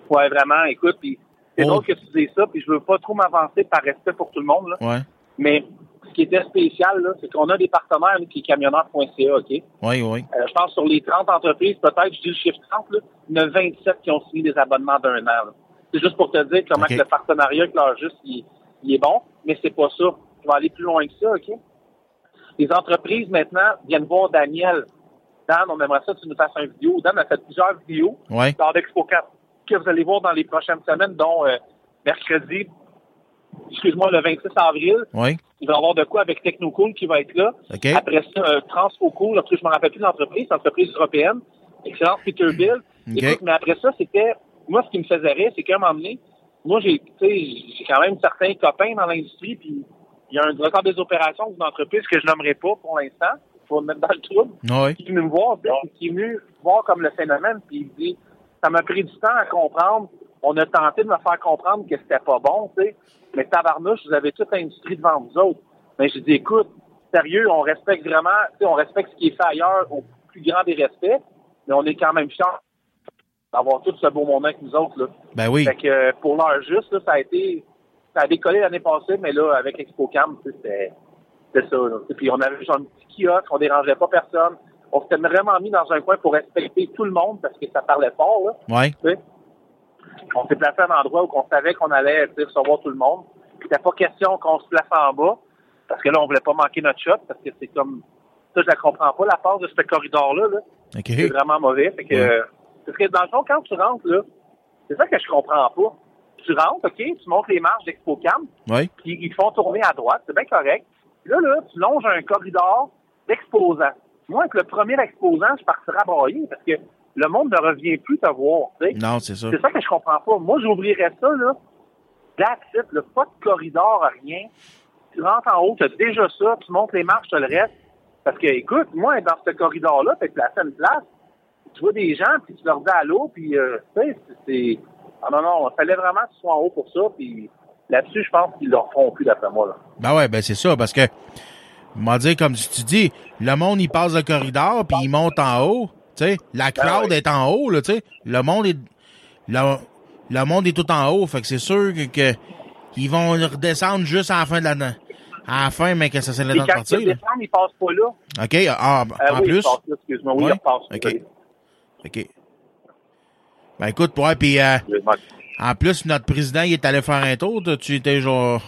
D: Ouais, vraiment, écoute, puis c'est
A: Oh.
D: drôle que tu dises ça, puis je veux pas trop m'avancer par respect pour tout le monde, là.
A: Ouais.
D: Mais ce qui était spécial, c'est qu'on a des partenaires, qui est camionneur.ca, OK?
A: Oui, oui.
D: Euh, je pense sur les 30 entreprises, peut-être, je dis le chiffre 30, là, il y en a 27 qui ont signé des abonnements d'un an. C'est juste pour te dire comment que le partenariat avec leur juste, il, il est bon, mais c'est pas ça. Je vais aller plus loin que ça, OK? Les entreprises, maintenant, viennent voir Daniel. Dan, on aimerait ça que tu nous fasses une vidéo. Dan a fait plusieurs vidéos
A: Ouais.
D: lors d'Expo 4 que vous allez voir dans les prochaines semaines, dont euh, mercredi, excuse-moi, le 26 avril.
A: Oui.
D: Il va y avoir de quoi avec Technocool qui va être là. Après ça, euh, Transfoco, là, parce que je me rappelle plus de l'entreprise, entreprise européenne. Excellent Peterbilt.
A: OK.
D: Écoute, mais après ça, c'était, moi, ce qui me faisait rire, c'est qu'à un moment donné, moi, j'ai, tu sais, j'ai quand même certains copains dans l'industrie, puis il y a un directeur des opérations d'une entreprise que je nommerai pas pour l'instant, pour me mettre dans le trouble,
A: Oui.
D: qui est venu me voir, qui est venu voir comme le phénomène, puis il dit, ça m'a pris du temps à comprendre. On a tenté de me faire comprendre que c'était pas bon, tu sais. Mais tabarnouche, vous avez toute l'industrie devant vous autres. Mais j'ai dit, écoute, sérieux, on respecte vraiment, tu sais, on respecte ce qui est fait ailleurs au plus grand des respects, mais on est quand même fiers d'avoir tout ce beau moment avec nous autres, là.
A: Ben oui.
D: Fait que pour l'heure juste, là, ça a été, ça a décollé l'année passée, mais là, avec ExpoCam, tu sais, c'était, c'était ça, là. Et puis on avait genre un petit kiosque, on dérangeait pas personne. On s'était vraiment mis dans un coin pour respecter tout le monde parce que ça parlait fort, là.
A: Ouais.
D: On s'est placé à un endroit où on savait qu'on allait recevoir tout le monde. C'était pas question qu'on se place en bas, parce que là, on voulait pas manquer notre shot, parce que c'est comme ça, je la comprends pas, la part de ce corridor-là. Là. C'est vraiment mauvais. Fait que,
A: Ouais.
D: parce que dans le fond, quand tu rentres, là, c'est ça que je comprends pas. Tu rentres, OK, tu montes les marches d'ExpoCam,
A: Oui.
D: puis ils te font tourner à droite, c'est bien correct. Puis là, là, tu longes un corridor d'exposants. Moi, avec le premier exposant, je partirais à brailler parce que le monde ne revient plus te voir. tu sais.
A: Non, c'est ça.
D: C'est ça que je comprends pas. Moi, j'ouvrirais ça, là. That's it, là. Pas de corridor, rien. Tu rentres en haut, tu as déjà ça, tu montes les marches, tu le reste. Parce que, écoute, moi, dans ce corridor-là, t'es placé à une place, tu vois des gens, puis tu leur dis allô, puis, euh, tu sais, c'est... Ah non, non, il fallait vraiment qu'ils soient en haut pour ça, puis là-dessus, je pense qu'ils leur feront plus, d'après moi, là.
A: Ben ouais, ben c'est ça, parce que, m'a dit, comme tu dis, le monde, il passe le corridor, puis il monte en haut, tu sais, la crowd
D: ouais.
A: est en haut, là, tu sais, le monde est, le, le monde est tout en haut, fait que c'est sûr que, que ils vont redescendre juste à la fin de la, à la fin, mais que ça c'est temps de
D: quand
A: partir,
D: ils descendent, ils passent pas là.
A: OK, ah,
D: Euh,
A: en
D: oui,
A: plus,
D: ils passent excuse-moi, oui,
A: Ouais.
D: ils repassent.
A: OK. OK. Ben écoute, ouais, puis euh, en plus, notre président, il est allé faire un tour, tu étais genre,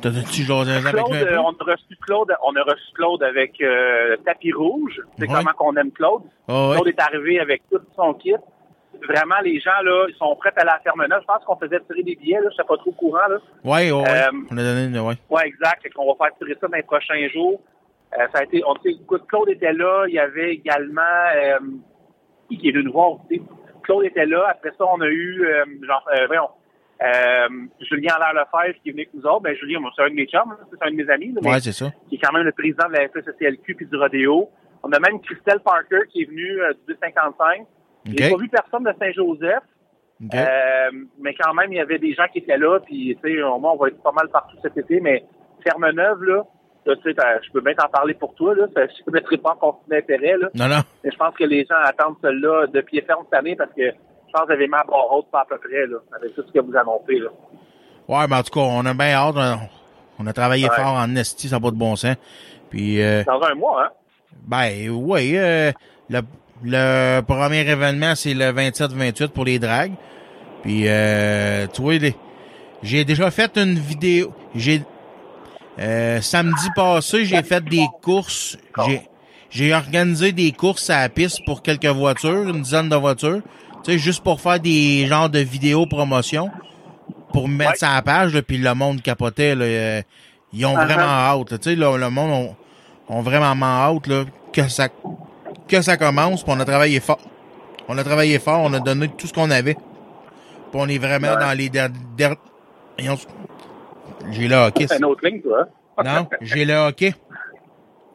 A: t'as-tu jasé avec
D: Claude, euh, on a reçu Claude, on a reçu Claude avec euh, tapis rouge. C'est
A: Ouais.
D: comment qu'on aime Claude?
A: Ah ouais.
D: Claude est arrivé avec tout son kit. Vraiment, les gens là, ils sont prêts à la ferme neuve. Je pense qu'on faisait tirer des billets. Là, je sais pas trop au courant. Là.
A: Ouais, ouais.
D: Euh,
A: on a donné, une- ouais.
D: Ouais, exact. Fait qu'on va faire tirer ça dans les prochains jours. Euh, ça a été, on sait, écoute, Claude était là. Il y avait également qui qui est venu nous voir aussi. Claude était là. Après ça, on a eu genre, voyons, euh, Julien Allaire Lefebvre qui est venu avec nous autres. Ben Julien, c'est un de mes chums, c'est un de mes amis. là, mais
A: Ouais, c'est ça.
D: qui est quand même le président de la FSCLQ puis du Rodéo. On a même Christelle Parker qui est venue euh, du 255. J'ai pas vu personne de Saint-Joseph,
A: OK.
D: euh, mais quand même, il y avait des gens qui étaient là, puis tu sais, au moins, on va être pas mal partout cet été, mais Ferme-Neuve, là, là, tu sais, t'as- je peux bien t'en parler pour toi, là, ça, je ne mettrai pas en conflit d'intérêt, là,
A: Non, non.
D: mais je pense que les gens attendent cela de pied ferme cette année parce que je pense que vous avez mis à haute pas à peu près, là, avec tout ce que vous annoncez, là.
A: Ouais, mais en tout cas, on a bien hâte. On, on a travaillé
D: Ouais.
A: fort en esti, ça n'a pas de bon sens. Puis, euh,
D: Dans un mois, hein?
A: ben, oui, euh, le, le premier événement, c'est le 27-28 pour les dragues. Puis, euh, tu vois, j'ai déjà fait une vidéo. J'ai euh, samedi passé, j'ai fait des courses. J'ai j'ai organisé des courses à la piste pour quelques voitures, une dizaine de voitures. Tu sais, juste pour faire des genres de vidéos promotion pour mettre
D: Ouais.
A: ça à la page, là, puis le monde capotait. Là, euh, ils ont
D: Uh-huh.
A: vraiment hâte. Tu sais, là, le monde ont, ont vraiment hâte là, que ça que ça commence. Puis on a travaillé fort. On a travaillé fort. On a donné tout ce qu'on avait. Puis on est vraiment
D: Ouais.
A: dans les derniers... J'ai le hockey.
D: C'est une autre ligne, toi, hein?
A: Non, j'ai le hockey.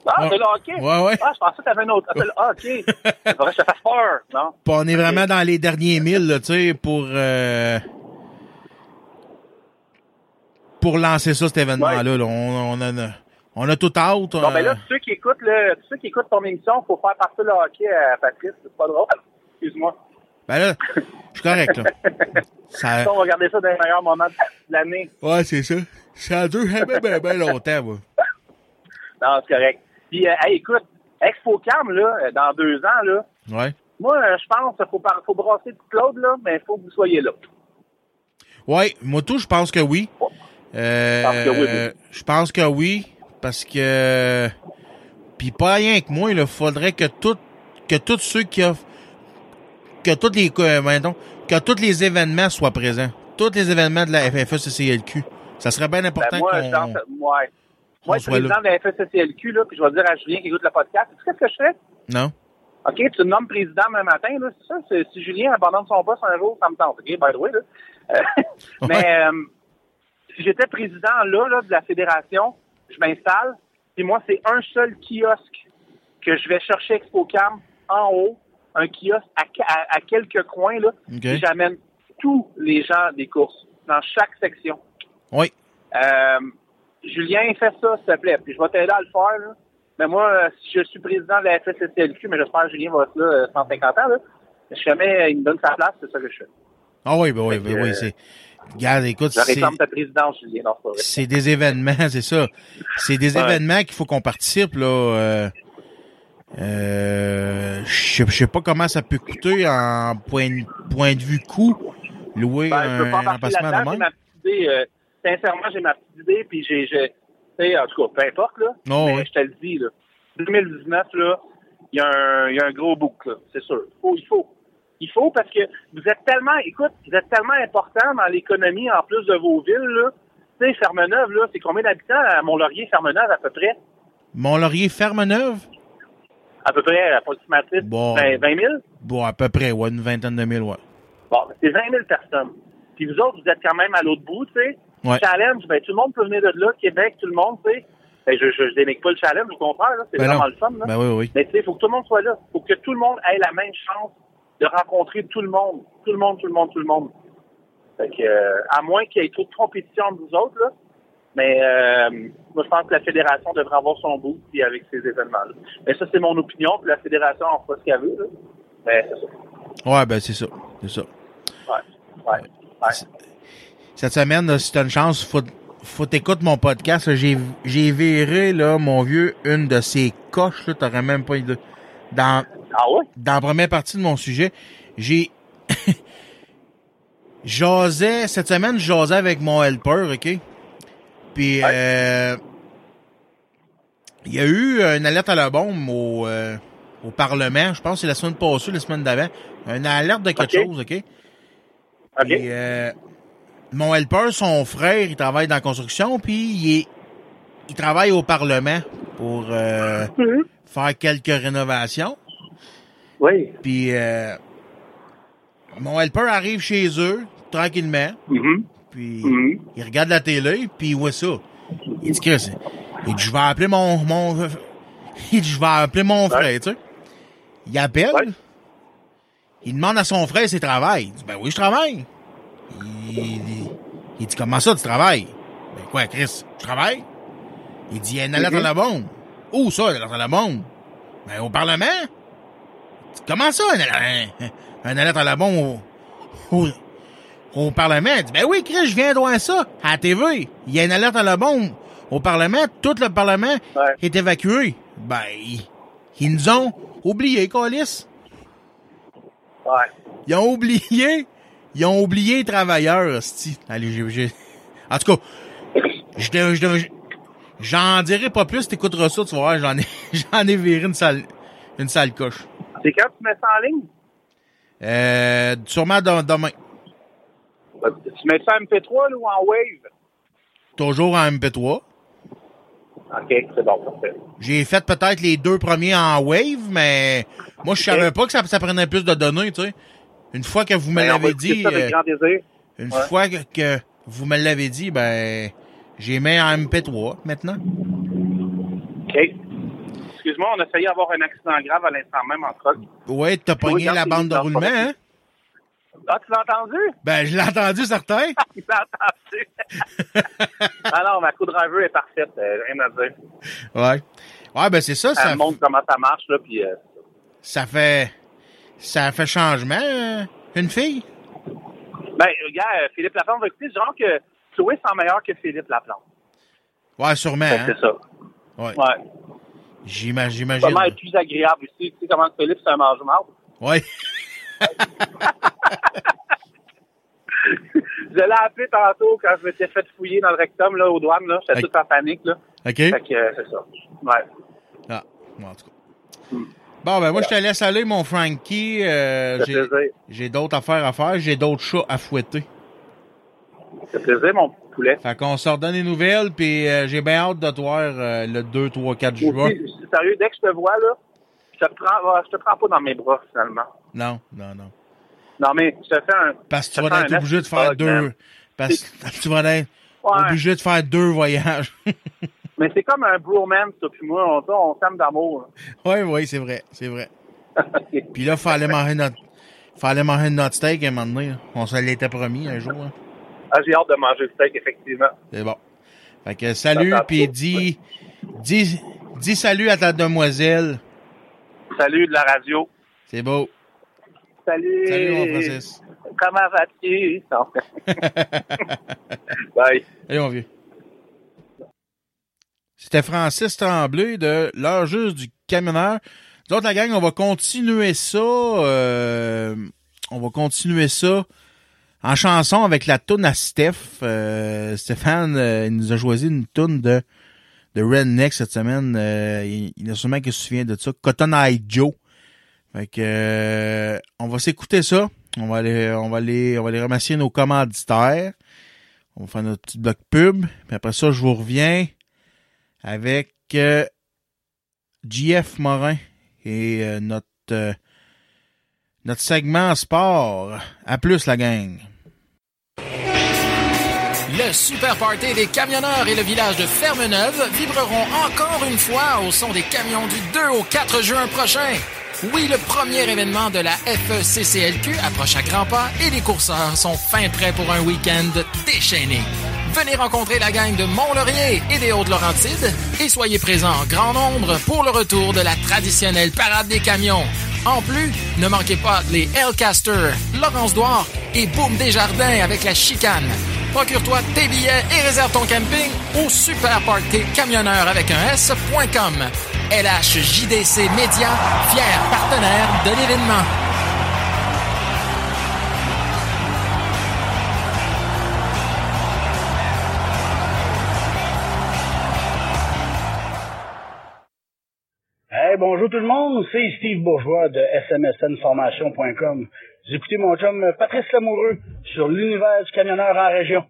D: Ah, c'est le hockey?
A: Ouais, ouais.
D: Ah, je pensais que t'avais une autre. Ah, c'est le ah, OK. Il faudrait que je te fasse peur, non?
A: On est vraiment dans les derniers milles, là, tu sais, pour euh, pour lancer ça, cet événement-là. là. On, on a on a tout out.
D: Bon,
A: euh,
D: ben là, tous ceux qui écoutent, le, ceux qui écoutent ton émission, faut faire partir le hockey à Patrice. C'est pas drôle. Excuse-moi.
A: ben là, je suis correct, là. Ça,
D: Ça, on va regarder ça dans les meilleurs moments de l'année.
A: ouais, c'est ça. Ça dure ben, ben, ben longtemps, moi.
D: Non, c'est correct. Puis, euh, hey, écoute, ExpoCam, là, euh, dans deux ans, là,
A: Ouais.
D: moi, euh, je pense qu'il faut, faut brasser du Claude, là, mais il faut que vous soyez là.
A: Ouais, moi tout, je pense que oui. Euh,
D: pense que oui, oui.
A: je pense que oui, parce que puis pas rien que moi, il faudrait que tout que tous ceux qui offrent que tous les mettons, que tous les événements soient présents. Tous les événements de la FFECCLQ. Ça serait bien important
D: Ben, moi,
A: qu'on
D: je pense, ouais. Moi, le
A: soit
D: président de la FSCLQ, là, puis je vais dire à Julien qui écoute le podcast, tu sais qu'est-ce que je fais?
A: Non.
D: OK, tu te nommes président demain matin, là, c'est ça? Si Julien abandonne son poste un jour, ça me tente. OK, by the way, là. Euh, Mais euh, si j'étais président là, là, de la fédération, je m'installe, puis moi, c'est un seul kiosque que je vais chercher ExpoCam en haut, un kiosque à, à- à quelques coins, là,
A: OK.
D: puis j'amène tous les gens des courses dans chaque section.
A: Oui.
D: Euh, Julien, fais ça, s'il te plaît. Puis je vais t'aider à le faire. Là. Mais moi, euh, je suis président de la FSCLQ, mais j'espère que Julien va être là euh, 150 ans, là. Si jamais euh, il me donne sa place, c'est ça que je fais.
A: Ah oui, ben oui, ben oui,
D: euh,
A: c'est Regarde, écoute, c'est
D: ta présidence, Julien. Non, c'est
A: des événements, c'est ça. C'est des
D: Ouais.
A: événements qu'il faut qu'on participe là. Euh, euh, je sais- pas comment ça peut coûter en point, de- point de vue coût louer
D: Ben,
A: un
D: embarquer
A: emplacement de
D: ma petite idée. euh, sincèrement, j'ai ma petite idée, puis j'ai, j'ai tu sais, en tout cas, peu importe, là.
A: Oh,
D: mais
A: oui.
D: je te le dis, là. 2019, là, il y, a un- il y a un gros bouc, là. C'est sûr. Il faut, il faut. Il faut parce que vous êtes tellement, écoute, vous êtes tellement important dans l'économie en plus de vos villes, là. Tu sais, Fermeneuve, là, c'est combien d'habitants à Mont-Laurier, Fermeneuve, à peu près?
A: Mont-Laurier Ferme-Neuve?
D: À peu près, approximatif,
A: Bon.
D: 20, 20 000?
A: Bon, à peu près, ouais, une vingtaine de mille, ouais.
D: Bon, c'est 20 000 personnes. Puis vous autres, vous êtes quand même à l'autre bout, tu sais.
A: Ouais.
D: Challenge, ben, tout le monde peut venir de là, Québec, tout le monde, tu sais. Ben, je, je, je dénigre pas le challenge, au contraire, là. C'est
A: Ben
D: vraiment
A: non.
D: le fun, là.
A: Ben oui, oui.
D: Mais tu sais, il faut que tout le monde soit là. Il faut que tout le monde ait la même chance de rencontrer tout le monde. Tout le monde, tout le monde, tout le monde. Fait que, euh, à moins qu'il y ait trop de compétition entre vous autres, là. Mais euh, moi, je pense que la fédération devrait avoir son bout puis avec ces événements-là. Mais ça, c'est mon opinion. Puis la fédération en fera ce qu'elle veut. Là. Mais c'est ça.
A: Ouais, ben c'est ça. C'est ça.
D: Ouais. Ouais. ouais.
A: Cette semaine, là, si t'as une chance, faut, faut t'écouter mon podcast. J'ai, j'ai viré, là, mon vieux, une de ces coches, là, t'aurais même pas idée. Dans,
D: Ah ouais?
A: dans la première partie de mon sujet, j'ai, j'osais, cette semaine, je jasais avec mon helper, ok? Puis, euh, il y a eu une alerte à la bombe au, euh, au Parlement, je pense que c'est la semaine passée, la semaine d'avant. Une alerte de quelque chose, ok?
D: OK.
A: Puis, euh, mon helper, son frère, il travaille dans la construction, puis il, est, il travaille au Parlement pour euh,
D: Mhm.
A: faire quelques rénovations.
D: Oui.
A: Puis, euh, mon helper arrive chez eux, tranquillement,
D: Mhm.
A: puis
D: Mhm.
A: il regarde la télé, puis il voit ça. Il dit, Chris, il dit, je vais appeler mon, mon, il dit, je vais appeler mon frère, tu sais. Il appelle,
D: Ouais.
A: il demande à son frère s'il travaille. Il dit, ben oui, je travaille. Il, il- il dit, comment ça, tu travailles? Ben quoi, Chris, je travaille? Il dit, il y a une alerte à la bombe. Où ça, une alerte à la bombe? Ben, au Parlement. Il dit, Comment ça, une alerte, à la bombe au, au, au Parlement? Il dit, ben oui, Chris, je viens de voir ça à la TV. Il y a une alerte à la bombe au Parlement. Tout le Parlement
D: Ouais.
A: est évacué. Ben, ils, ils nous ont oublié, Colis.
D: Ouais.
A: Ils ont oublié. Ils ont oublié les travailleurs. Allez, j'ai, j'ai- En tout cas, je j'en dirai pas plus, t'écouteras ça, tu vas voir, j'en ai, j'en ai viré une sale, une sale coche.
D: C'est quand tu mets ça en ligne?
A: Euh, sûrement de- demain.
D: Ben, Tu mets ça en MP3 là, ou en Wave?
A: Toujours en MP3.
D: OK, c'est bon, parfait.
A: J'ai fait peut-être les deux premiers en Wave, mais moi, je savais pas que ça, ça prenait plus de données, tu sais. Une fois que vous me
D: Ben,
A: l'avez dit,
D: ça avec
A: euh,
D: grand désir.
A: une
D: Ouais.
A: fois que, vous me l'avez dit, ben, j'ai mis en MP3 maintenant.
D: OK. Excuse-moi, on a failli avoir un accident grave à l'instant même en truck.
A: Ouais, t'as pogné la bande de roulement, hein?
D: Ah, tu l'as entendu?
A: Ben, je l'ai entendu, certain.
D: Il l'a entendu. non, ma co-driver est parfaite. euh, rien à dire.
A: Ouais. Ouais, ben, c'est ça, ça,
D: Elle montre comment ça marche, là, puis... euh,
A: ça fait, ça fait changement, euh, une fille?
D: Ben, regarde, Philippe Laplante va écouter. Genre que Chloé sent meilleur que Philippe Laplante.
A: Ouais, sûrement,
D: que
A: hein?
D: C'est ça.
A: Ouais.
D: Ouais.
A: J'ima- J'imagine.
D: Comment être plus agréable aussi. Tu sais comment Philippe, c'est un mange-marde.
A: Ouais.
D: Je l'ai appelé tantôt quand je m'étais fait fouiller dans le rectum, là, aux douanes, là. J'étais
A: Ok.
D: tout en panique, là.
A: OK.
D: Fait que, euh, c'est ça. Ouais.
A: Ah, bon, en tout cas. Bon, ben, moi, je te laisse aller, mon Frankie. Euh, j'ai- d'autres affaires à faire. J'ai d'autres chats à fouetter.
D: Ça plaisir, mon poulet.
A: Fait qu'on se redonne des nouvelles, puis euh, j'ai bien hâte de te voir euh, le 2, 3, 4 juin.
D: Sérieux, dès que je te vois, là, je te prends, je te prends pas dans mes bras, finalement.
A: Non, non, non.
D: Non, mais je te fais un...
A: Parce que tu vas être obligé de faire deux. Parce que tu vas être obligé de faire deux voyages.
D: Mais c'est comme un bromance, ça, puis moi, on, on s'aime d'amour.
A: oui, oui, c'est vrai, c'est vrai. Puis là, fallait manger notre. Fallait manger notre steak à un moment donné. là. On se l'était promis un jour. hein.
D: ah, j'ai hâte de manger le steak, effectivement.
A: C'est bon. Fait que salut, puis dis, dis, dis salut à ta demoiselle.
D: Salut de la radio.
A: C'est beau.
D: Salut.
A: Salut, mon Francis.
D: Comment vas-tu? Bye.
A: Allez, mon vieux. C'était Francis Tremblay de l'heure juste du camionneur. Nous autres, la gang, on va continuer ça. euh, on va continuer ça en chanson avec la toune à Steph. Euh, Stéphane, euh, il nous a choisi une toune de, de Redneck cette semaine. Euh, il, il a sûrement qui se souvient de ça. Cotton Eye Joe. Fait que, on va s'écouter ça. On va aller, on va aller, on va aller remercier nos commanditaires. On va faire notre petit bloc pub. Puis après ça, je vous reviens avec euh, JF Morin et euh, notre euh, notre segment sport. À plus la gang.
E: Le Super Party des camionneurs et le village de Fermeneuve vibreront encore une fois au son des camions du 2 au 4 juin prochain. Oui, le premier événement de la FECCLQ approche à grands pas et les courseurs sont fin prêts pour un week-end déchaîné. Venez rencontrer la gang de Mont-Laurier et des Hautes-Laurentides et soyez présents en grand nombre pour le retour de la traditionnelle parade des camions. En plus, ne manquez pas les Hellcaster, Laurence Douard et Boom Desjardins avec la chicane. Procure-toi tes billets et réserve ton camping au Super Party Camionneur avec un S.com. LHJDC Média, fier partenaire de l'événement.
F: Bonjour tout le monde, c'est Steve Bourgeois de smsnformation.com. Vous écoutez mon chum Patrice Lamoureux sur l'univers du camionneur en région.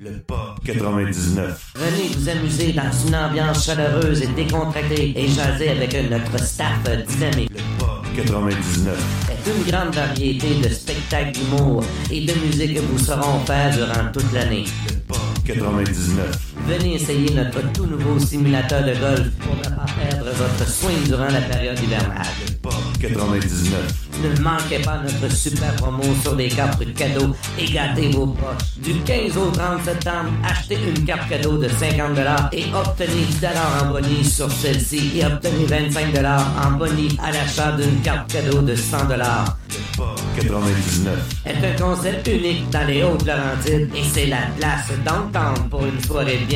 G: Le Pop 99.
H: Venez vous amuser dans une ambiance chaleureuse et décontractée et jaser avec notre staff dynamique.
G: Le Pop 99.
H: C'est une grande variété de spectacles d'humour et de musique que vous saurons faire durant toute l'année.
G: Le Pop 99.
H: Venez essayer notre tout nouveau simulateur de golf pour ne pas perdre votre swing durant la période hivernale.
G: Le Pop 99.
H: Ne manquez pas notre super promo sur des cartes cadeaux et gâtez vos poches. Du 15 au 30 septembre, achetez une carte cadeau de 50 et obtenez 10 en bonus sur celle-ci et obtenez 25 en bonus à l'achat d'une carte cadeau de 100
G: Le Pop 99.
H: C'est un concept unique dans les Hautes-Laurentides et c'est la place d'entendre pour une soirée bien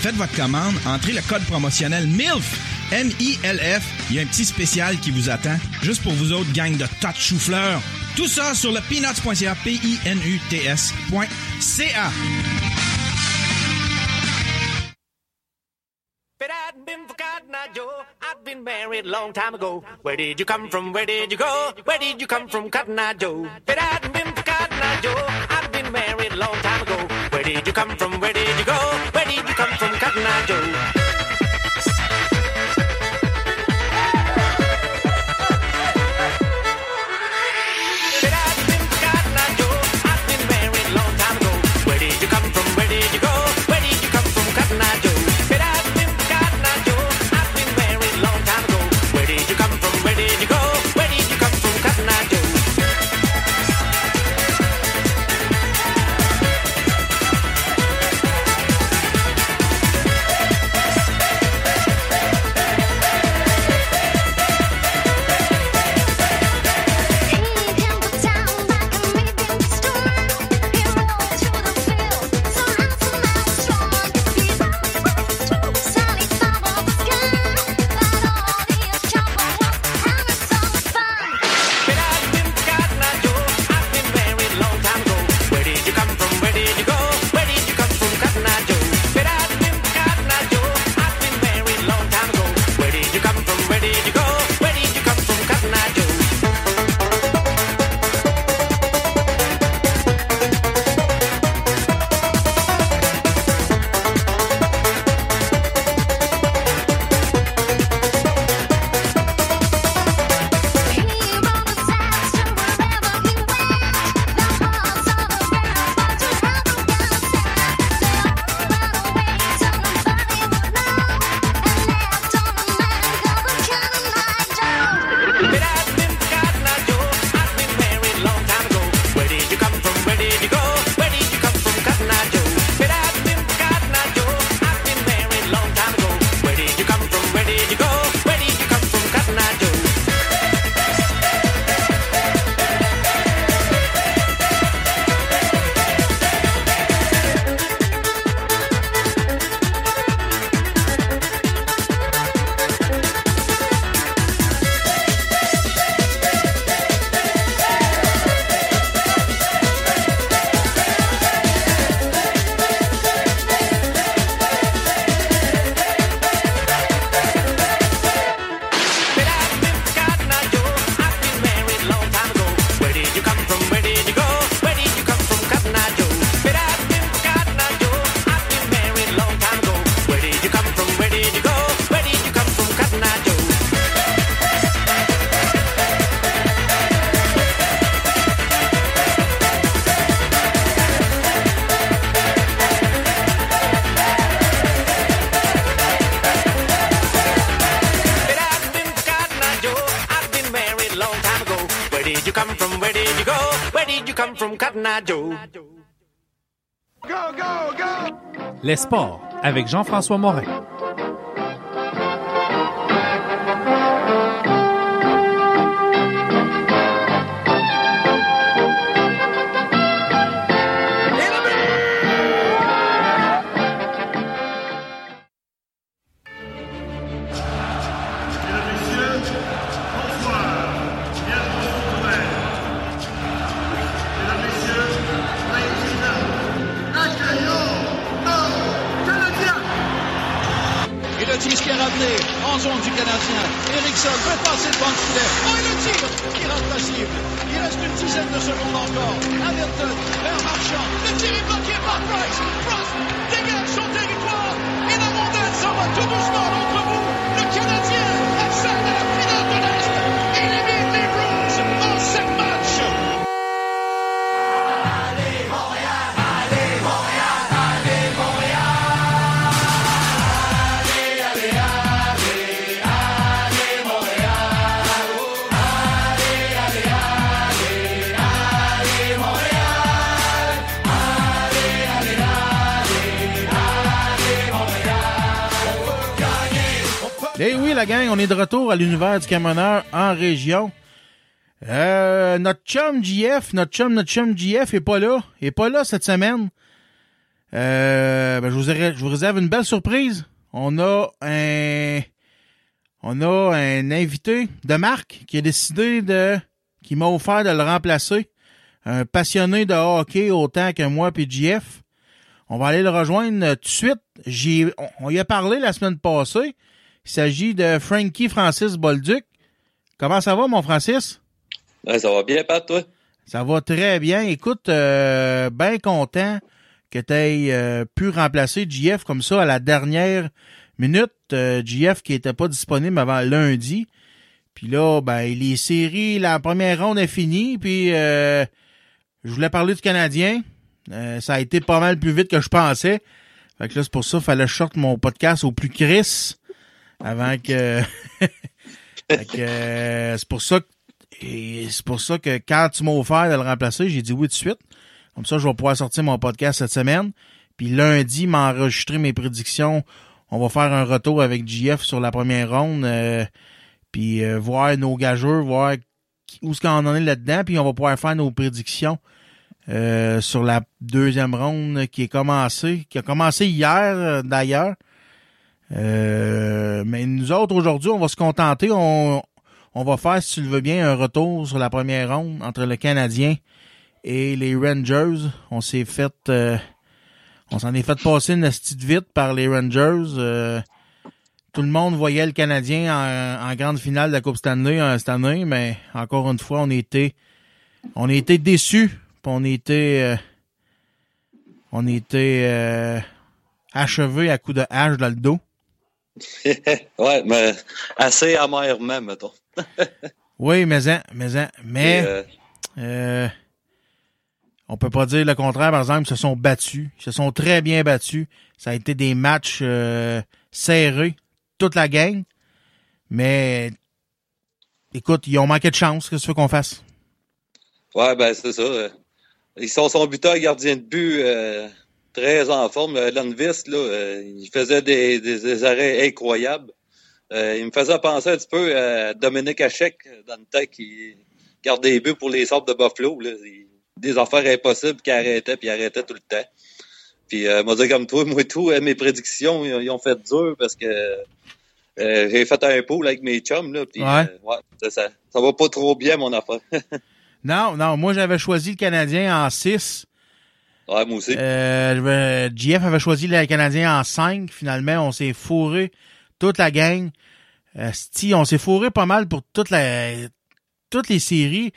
I: Faites votre commande, entrez le code promotionnel MILF. M-I-L-F. Il y a un petit spécial qui vous attend, juste pour vous autres, gang de tas de chou-fleurs. Tout ça sur le peanuts.ca, P-I-N-U-T-S.ca.
J: Been married long time ago. Where did you come from? Where did you go? Where did you come from, Cotton Eye Joe? If it hadn't been for Cotton Eye Joe, I'd been married long time ago. Where did you come from? Where did you go? Where did you come from, Cotton
K: Les sports avec Jean-François Morin.
L: Secondes encore. Averton vers Marchand. Le tir est bloqué par Price. Price
A: gang, on est de retour à l'univers du camionneur en région. Euh, notre chum JF, notre chum, notre chum JF est pas là. Est pas là cette semaine. Euh, ben, je, vous réserve une belle surprise. On a un, on a un invité de marque qui a décidé de, qui m'a offert de le remplacer. Un passionné de hockey autant que moi puis JF. On va aller le rejoindre tout de suite. On, on y a parlé la semaine passée. Il s'agit de Frankie Francis Bolduc. Comment ça va, mon Francis?
M: Ouais, ça va bien, Pat, toi?
A: Ça va très bien. Écoute, euh, bien content que tu aies pu remplacer JF comme ça à la dernière minute. Euh, JF qui était pas disponible avant lundi. Puis là, ben, les séries, la première ronde est finie. Puis euh, je voulais parler du Canadien. Euh, ça a été pas mal plus vite que je pensais. Fait que là, c'est pour ça qu'il fallait que je sorte mon podcast au plus Chris avant que. Euh, c'est pour ça que c'est pour ça que quand tu m'as offert de le remplacer, j'ai dit oui tout de suite. Comme ça, je vais pouvoir sortir mon podcast cette semaine. Puis lundi, m'enregistrer mes prédictions. On va faire un retour avec JF sur la première ronde. euh, puis euh, voir nos gageurs, voir où ce qu'on en est là-dedans. Puis on va pouvoir faire nos prédictions euh, sur la deuxième ronde qui est commencée, qui a commencé hier euh, d'ailleurs. Euh, mais nous autres, aujourd'hui, on va se contenter. On, on va faire, si tu le veux bien, un retour sur la première ronde entre le Canadien et les Rangers. On s'est fait... euh, on s'en est fait passer une petite vite par les Rangers. Euh, tout le monde voyait le Canadien en, en grande finale de la Coupe Stanley euh, cette année, mais encore une fois, on était on été déçus. On était euh, on était euh, achevés à coups de hache dans le dos.
M: ouais, mais assez amèrement, mettons.
A: Oui, mais en, mais en, mais
M: euh,
A: euh, on peut pas dire le contraire. Par exemple, ils se sont battus, ils se sont très bien battus. Ça a été des matchs euh, serrés toute la gang. Mais écoute, ils ont manqué de chance. Qu'est-ce que tu veux qu'on fasse?
M: ouais, ben c'est ça. Ils sont son buteur gardien de but euh, très en forme. Euh, Lundqvist, là, euh, il faisait des, des, des arrêts incroyables. Euh, il me faisait penser un petit peu à Dominique Hachek dans le temps qui gardait des buts pour les sortes de Buffalo. Là. Des affaires impossibles qui arrêtaient puis arrêtaient tout le temps. Puis euh, moi comme toi, moi et tout, euh, mes prédictions, ils, ils ont fait dur parce que euh, j'ai fait un pool avec mes chums là, puis
A: Ouais.
M: ouais, ça, ça, ça va pas trop bien mon affaire.
A: Non, non, moi j'avais choisi le Canadien en 6.
M: Ouais, moi aussi.
A: Euh, vais- JF avait choisi le Canadien en 5. Finalement, on s'est fourré toute la gang. Euh, sti, on s'est fourré pas mal pour toute la, toutes les séries.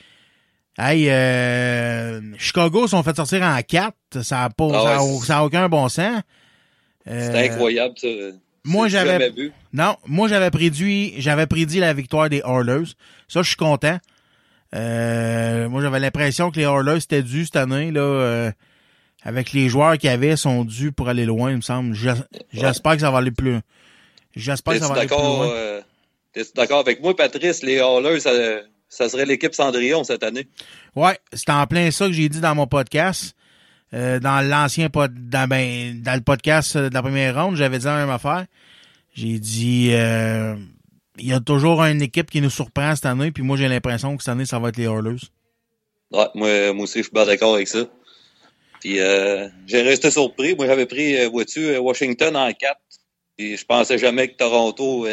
A: Hey, euh, Chicago sont fait sortir en 4. Ça a pas,
M: Ah
A: ça a-
M: ouais,
A: ça a aucun bon sens. Euh,
M: C'était incroyable ça.
A: moi, j'avais, non, moi, j'avais prédit, j'avais prédit la victoire des Oilers. Ça, je suis content. Euh, moi, j'avais l'impression que les Oilers étaient dus cette année, là, euh, avec les joueurs qu'il y avait, sont dus pour aller loin, il me semble. J'es- J'espère que ça va aller plus, j'espère que ça va aller plus
M: d'accord
A: loin.
M: euh, t'es-tu d'accord avec moi, Patrice? Les Hallers, ça, ça serait l'équipe Cendrillon cette année.
A: Ouais, c'est en plein ça que j'ai dit dans mon podcast. Euh, dans l'ancien dans, ben, dans le podcast de la première ronde, j'avais dit la même affaire. J'ai dit euh, il y a toujours une équipe qui nous surprend cette année, puis moi j'ai l'impression que cette année, ça va être les Oilers.
M: Ouais, moi, moi aussi, je suis bien d'accord avec ça. Euh, j'ai resté surpris. Moi, j'avais pris, euh, vois-tu, euh, Washington en 4. Puis je pensais jamais que Toronto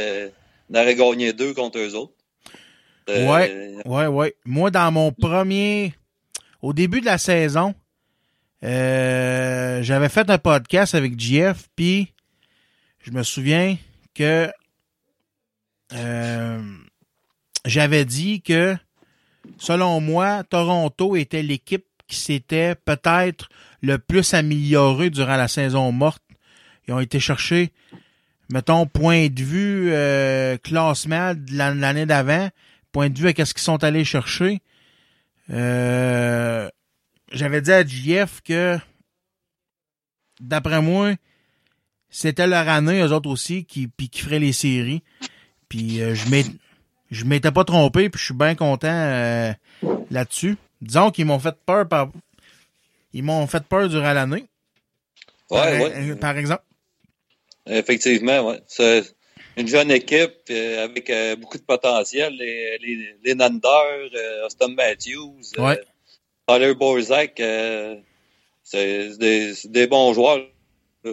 M: n'aurait gagné deux contre eux autres.
A: Ouais, ouais, ouais. Moi, dans mon premier, au début de la saison, j'avais fait un podcast avec JF, puis je me souviens que j'avais dit que, selon moi, Toronto était l'équipe qui s'était peut-être le plus améliorée durant la saison morte. Ils ont été chercher, mettons, point de vue euh, classement de l'an- l'année d'avant, point de vue à qu'est-ce qu'ils sont allés chercher. Euh, J'avais dit à JF que, d'après moi, c'était leur année, eux autres aussi, qui, puis qui feraient les séries. Puis euh, je m'étais pas trompé, puis je suis bien content là-dessus. Disons qu'ils m'ont fait peur par. Ils m'ont fait peur durant l'année. par,
M: Ouais, ouais.
A: par exemple.
M: Effectivement, ouais. C'est une jeune équipe euh, avec euh, beaucoup de potentiel. Les, les, les Nander, euh, Austin Matthews, euh,
A: Ouais.
M: Tyler Borzak, euh, c'est des, des bons joueurs.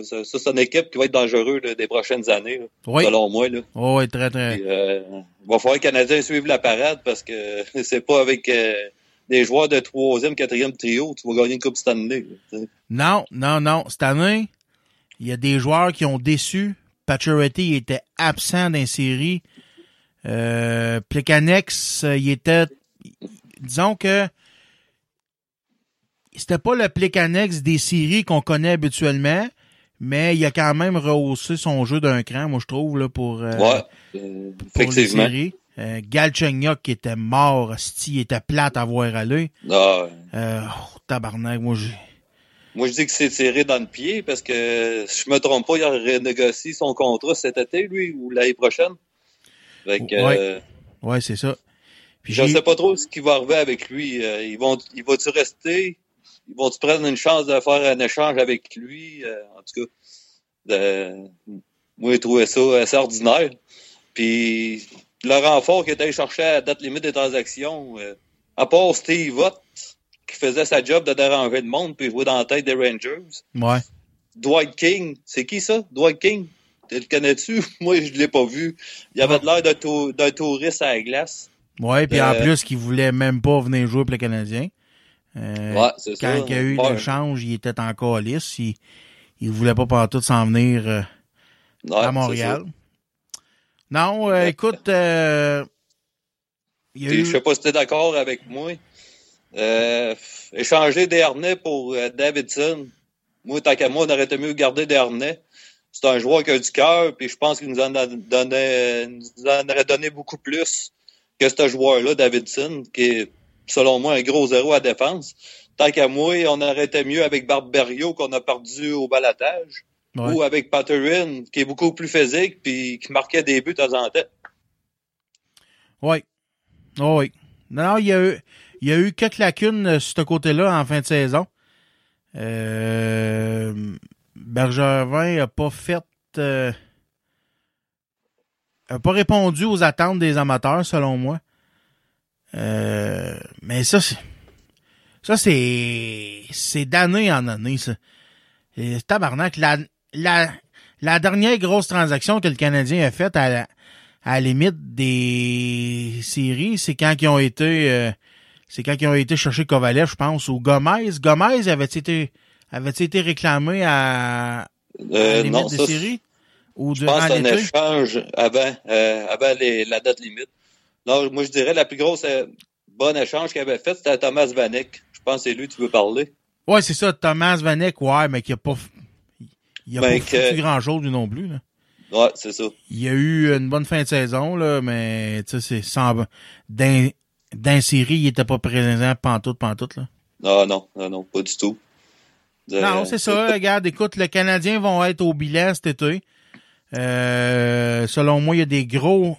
M: Ça, c'est une équipe qui va être dangereuse là, des prochaines années, là,
A: Oui.
M: selon moi. Là.
A: Oh, oui, très, très.
M: Euh, il va falloir que les Canadiens suivent la parade parce que c'est pas avec euh, des joueurs de troisième, quatrième trio tu vas gagner une Coupe Stanley.
A: Non, non, non. Cette année, il y a des joueurs qui ont déçu. Pacioretty était absent d'un série. Euh, Plekanex, euh, il était. Disons que c'était pas le Plekanex des séries qu'on connaît habituellement, mais il a quand même rehaussé son jeu d'un cran, moi je trouve, là, pour, euh,
M: ouais, euh,
A: pour les
M: effectivement.
A: séries. Euh, Galchenyuk qui était mort, sti, il était plate à voir aller.
M: Ah.
A: Euh, oh, tabarnak, moi j'ai.
M: Moi, je dis que c'est tiré dans le pied parce que, si je me trompe pas, il a renégocié son contrat cet été, lui, ou l'année prochaine. Fait que,
A: Ouais.
M: euh,
A: Ouais, c'est ça. Puis
M: je
A: j'ai-
M: sais pas trop ce qui va arriver avec lui. Euh, ils vont, ils vont-tu rester? Ils vont-tu prendre une chance de faire un échange avec lui? Euh, en tout cas, moi, j'ai trouvé ça assez ordinaire. Puis, le renfort qui était allé chercher à la date limite des transactions, euh, à part Steve Ott, qui faisait sa job de déranger le monde puis jouer dans la tête des Rangers,
A: Ouais.
M: Dwight King, c'est qui ça? Dwight King? Tu le connais-tu? Moi, je l'ai pas vu. Il avait l'air d'un tou- d'un touriste à la glace.
A: Ouais, puis en
M: Euh,
A: plus, qu'il voulait même pas venir jouer pour le Canadien. Euh,
M: Ouais, c'est ça.
A: Quand il y a eu
M: Ouais.
A: l'échange, il était encore lisse. Il, il voulait pas partout s'en venir euh,
M: Ouais,
A: à Montréal. Non, euh, écoute, euh, il y a
M: Puis,
A: eu...
M: Je sais pas si tu es d'accord avec moi. Euh, échanger Dernay pour euh, Davidson. Moi, tant qu'à moi, on aurait été mieux garder Dernay. C'est un joueur qui a du cœur, puis je pense qu'il nous en a donné, nous en aurait donné beaucoup plus que ce joueur-là, Davidson, qui est, selon moi, un gros zéro à défense. Tant qu'à moi, on aurait été mieux avec Barberio qu'on a perdu au balatage.
A: Ouais.
M: Ou avec Patterin, qui est beaucoup plus physique, puis qui marquait des buts de temps en temps.
A: Oui. Oh, oui. Non, il y a eu, il y a eu quelques lacunes euh, sur ce côté-là en fin de saison. Euh, Bergevin a pas fait, euh, a pas répondu aux attentes des amateurs, selon moi. Euh, mais ça, c'est, ça, c'est, c'est d'année en année, ça. Et tabarnak, la, la, la dernière grosse transaction que le Canadien a faite à la, à la limite des séries, c'est quand ils ont été euh, c'est quand ils ont été chercher Kovalev, je pense, ou Gomez. Gomez avait été avait été réclamé à, à la
M: Euh,
A: limite
M: non,
A: des
M: ça,
A: séries? Ou
M: Je pense un échange avant, euh, avant les- la date limite. Non, moi, je dirais la plus grosse euh, bonne échange qu'il avait fait, c'était Thomas Vanek. Je pense que c'est lui que tu veux parler.
A: Ouais, c'est ça, Thomas Vanek, ouais, mais qui a pas il a
M: Ben,
A: pas
M: que-
A: foutu grand chose lui non plus. Là.
M: Ouais, c'est ça.
A: Il y a eu une bonne fin de saison, là, mais tu sais, c'est sans d'un d'un série, il était pas présent pantoute, pantoute, là.
M: Non, non, non, non, pas du tout.
A: Non, c'est ça. Regarde, écoute, les Canadiens vont être au bilan cet été. Euh, selon moi, il y a des gros,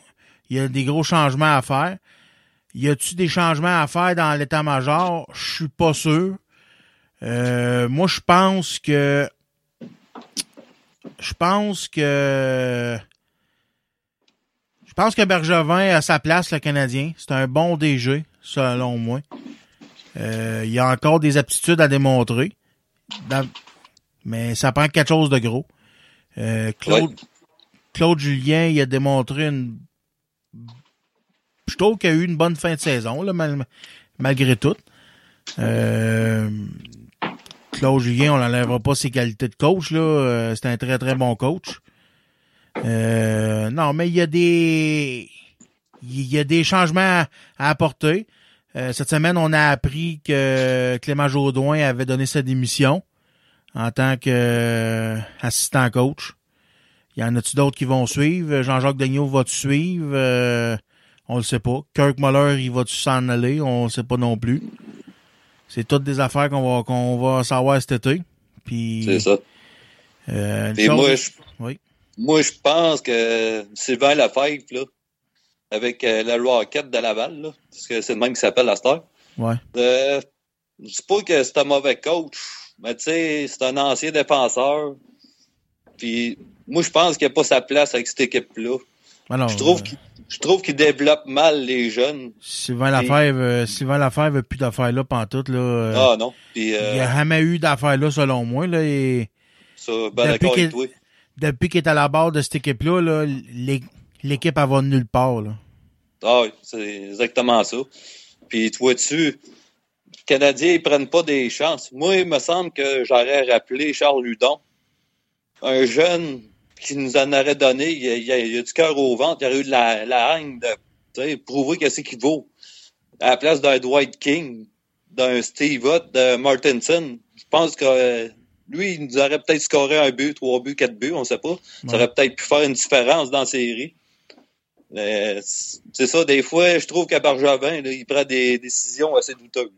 A: il y a des gros changements à faire. Y a-tu des changements à faire dans l'état-major? Je suis pas sûr. Euh, moi, je pense que. Je pense que. Je pense que Bergevin a sa place, le Canadien. C'est un bon DG, selon moi. Euh, il y a encore des aptitudes à démontrer. Dans- Mais ça prend quelque chose de gros. Euh, Claude, Claude Julien, il a démontré une. Je trouve qu'il a eu une bonne fin de saison, là, mal- malgré tout. Euh, Claude Julien, on n'enlèvera pas ses qualités de coach, là. Euh, c'est un très, très bon coach. Euh, non, mais il y a des. Il y a des changements à, apporter. Euh, cette semaine, on a appris que Clément Jaudoin avait donné sa démission en tant qu'assistant coach. Il y en a-tu d'autres qui vont suivre? Jean-Jacques Daigneault va-tu suivre? Euh, on le sait pas. Kirk Muller, il va-tu s'en aller? On le sait pas non plus. C'est toutes des affaires qu'on va, qu'on va savoir cet été. Puis,
M: C'est ça.
A: euh,
M: Puis
A: chose-
M: moi, je,
A: Oui.
M: moi, je pense que Sylvain Lafèvre, là, avec euh, la Rocket de Laval, là, parce que c'est le même qui s'appelle la star,
A: Ouais.
M: euh, je dis pas que c'est un mauvais coach, mais tu sais, c'est un ancien défenseur. Puis moi, je pense qu'il n'a pas sa place avec cette équipe-là.
A: Alors,
M: je trouve
A: euh,
M: qu'il je trouve qu'il développe mal les jeunes.
A: Sylvain Lafèvre, euh, Sylvain Lafèvre n'a plus d'affaires là pantoute, là. euh,
M: Ah non. Puis, euh,
A: Il n'y a jamais eu d'affaires là, selon moi, là. Et
M: ça, ben
A: qu'il depuis qu'il est à la barre de cette équipe-là, là, l'é- l'équipe, elle va nulle part, là.
M: Ah oui, c'est exactement ça. Puis tu vois-tu, les Canadiens, ils prennent pas des chances. Moi, il me semble que j'aurais rappelé Charles Ludon, un jeune qui nous en aurait donné, il a, il a- il a du cœur au ventre, il aurait eu de la, la haine de prouver qu'est-ce qu'il vaut. À la place d'un Dwight King, d'un Steve Ott, de Martinson, je pense que euh, lui, il nous aurait peut-être scoré un but, trois buts, quatre buts, on sait pas. Ça aurait peut-être pu faire une différence dans la série. Mais c'est ça, des fois, je trouve qu'à Barjavin, là, il prend des décisions assez douteuses.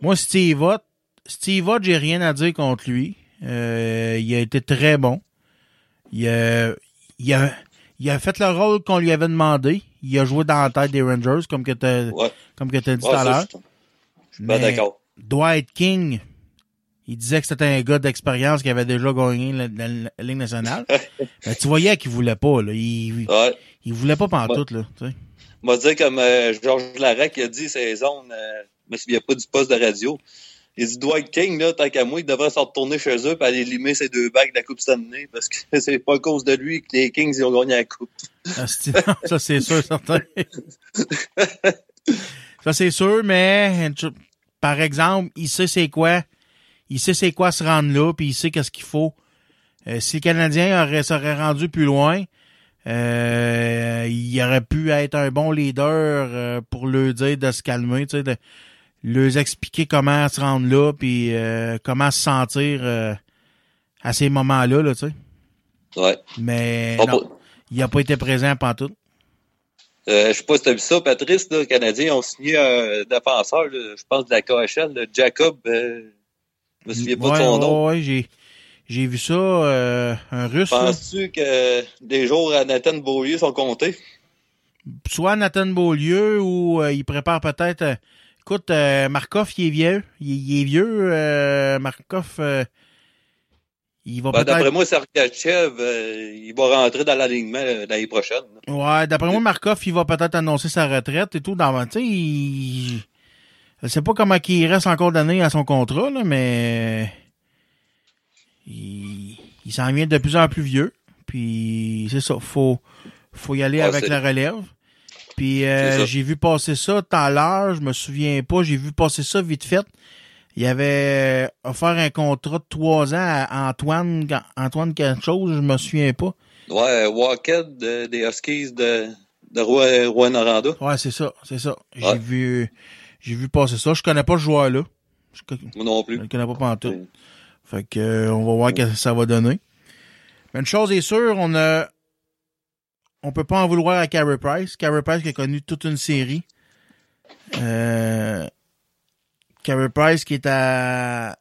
A: Moi, Steve Ott, Steve Ott, j'ai rien à dire contre lui. Euh, il a été très bon. Il a, il a, il a fait le rôle qu'on lui avait demandé. Il a joué dans la tête des Rangers, comme que tu comme que t'as dit
M: Ouais,
A: tout à l'heure.
M: d'accord.
A: Dwight King, il disait que c'était un gars d'expérience qui avait déjà gagné la, la- la Ligue nationale. Ben, tu voyais qu'il voulait pas, là. Il,
M: Ouais.
A: il voulait pas pantoute, là. tu sais.
M: On va dire comme euh, Georges Larac a dit zones, euh, je me souviens pas du poste de radio. Il dit Dwight King, là, tant qu'à moi, il devrait s'en retourner chez eux et aller limer ses deux bagues de la Coupe Stanley parce que c'est pas à cause de lui que les Kings ils ont gagné la Coupe.
A: Ah, ça, c'est sûr, certain. ça, c'est sûr, mais par exemple, il sait c'est quoi. Il sait c'est quoi se rendre là, puis il sait qu'est-ce qu'il faut. Euh, si le Canadien aurait, serait rendu plus loin, euh, il aurait pu être un bon leader euh, pour leur dire de se calmer, tu sais, de leur expliquer comment se rendre là, puis euh, comment se sentir euh, à ces moments-là, là, tu sais.
M: Ouais.
A: Mais non, il n'a pas été présent pantoute.
M: Euh, je sais pas si t'as vu ça, Patrice, là, les Canadiens ont signé un défenseur, là, je pense de la KHL, là, Jacob, euh, je me souviens pas de son nom.
A: Ouais, j'ai, j'ai vu ça, euh, un russe.
M: Penses-tu que des jours à Nathan Beaulieu sont comptés?
A: soit Nathan Beaulieu ou il prépare peut-être. Écoute, euh, Markov, il est vieux. Il, il est vieux. euh, Markov, euh, il va
M: Ben,
A: peut-être.
M: d'après moi, Sergachev, euh, il va rentrer dans l'alignement euh, l'année prochaine.
A: Ouais, d'après moi, Markov, il va peut-être annoncer sa retraite et tout. Dans, il... Je sais pas comment il reste encore d'années à son contrat, là, mais il, il s'en vient de plus en plus vieux. Puis c'est ça, faut, faut y aller
M: Ouais,
A: avec la relève. Puis euh, j'ai vu passer ça tout à l'heure, je me souviens pas, j'ai vu passer ça vite fait. Il avait offert un contrat de trois ans à Antoine, Antoine quelque chose, je me souviens pas.
M: Ouais, Walkhead de- des Huskies de, de Rouen-Noranda.
A: Ouais, c'est ça, c'est ça. J'ai
M: Ouais.
A: vu, j'ai vu passer ça. Je connais pas ce joueur-là.
M: Moi non plus.
A: je le connais pas pantoute. Fait que, euh, on va voir ce que ça va donner. Mais une chose est sûre, on a, on peut pas en vouloir à Carey Price. Carey Price qui a connu toute une série. Euh, Carey Price qui est à,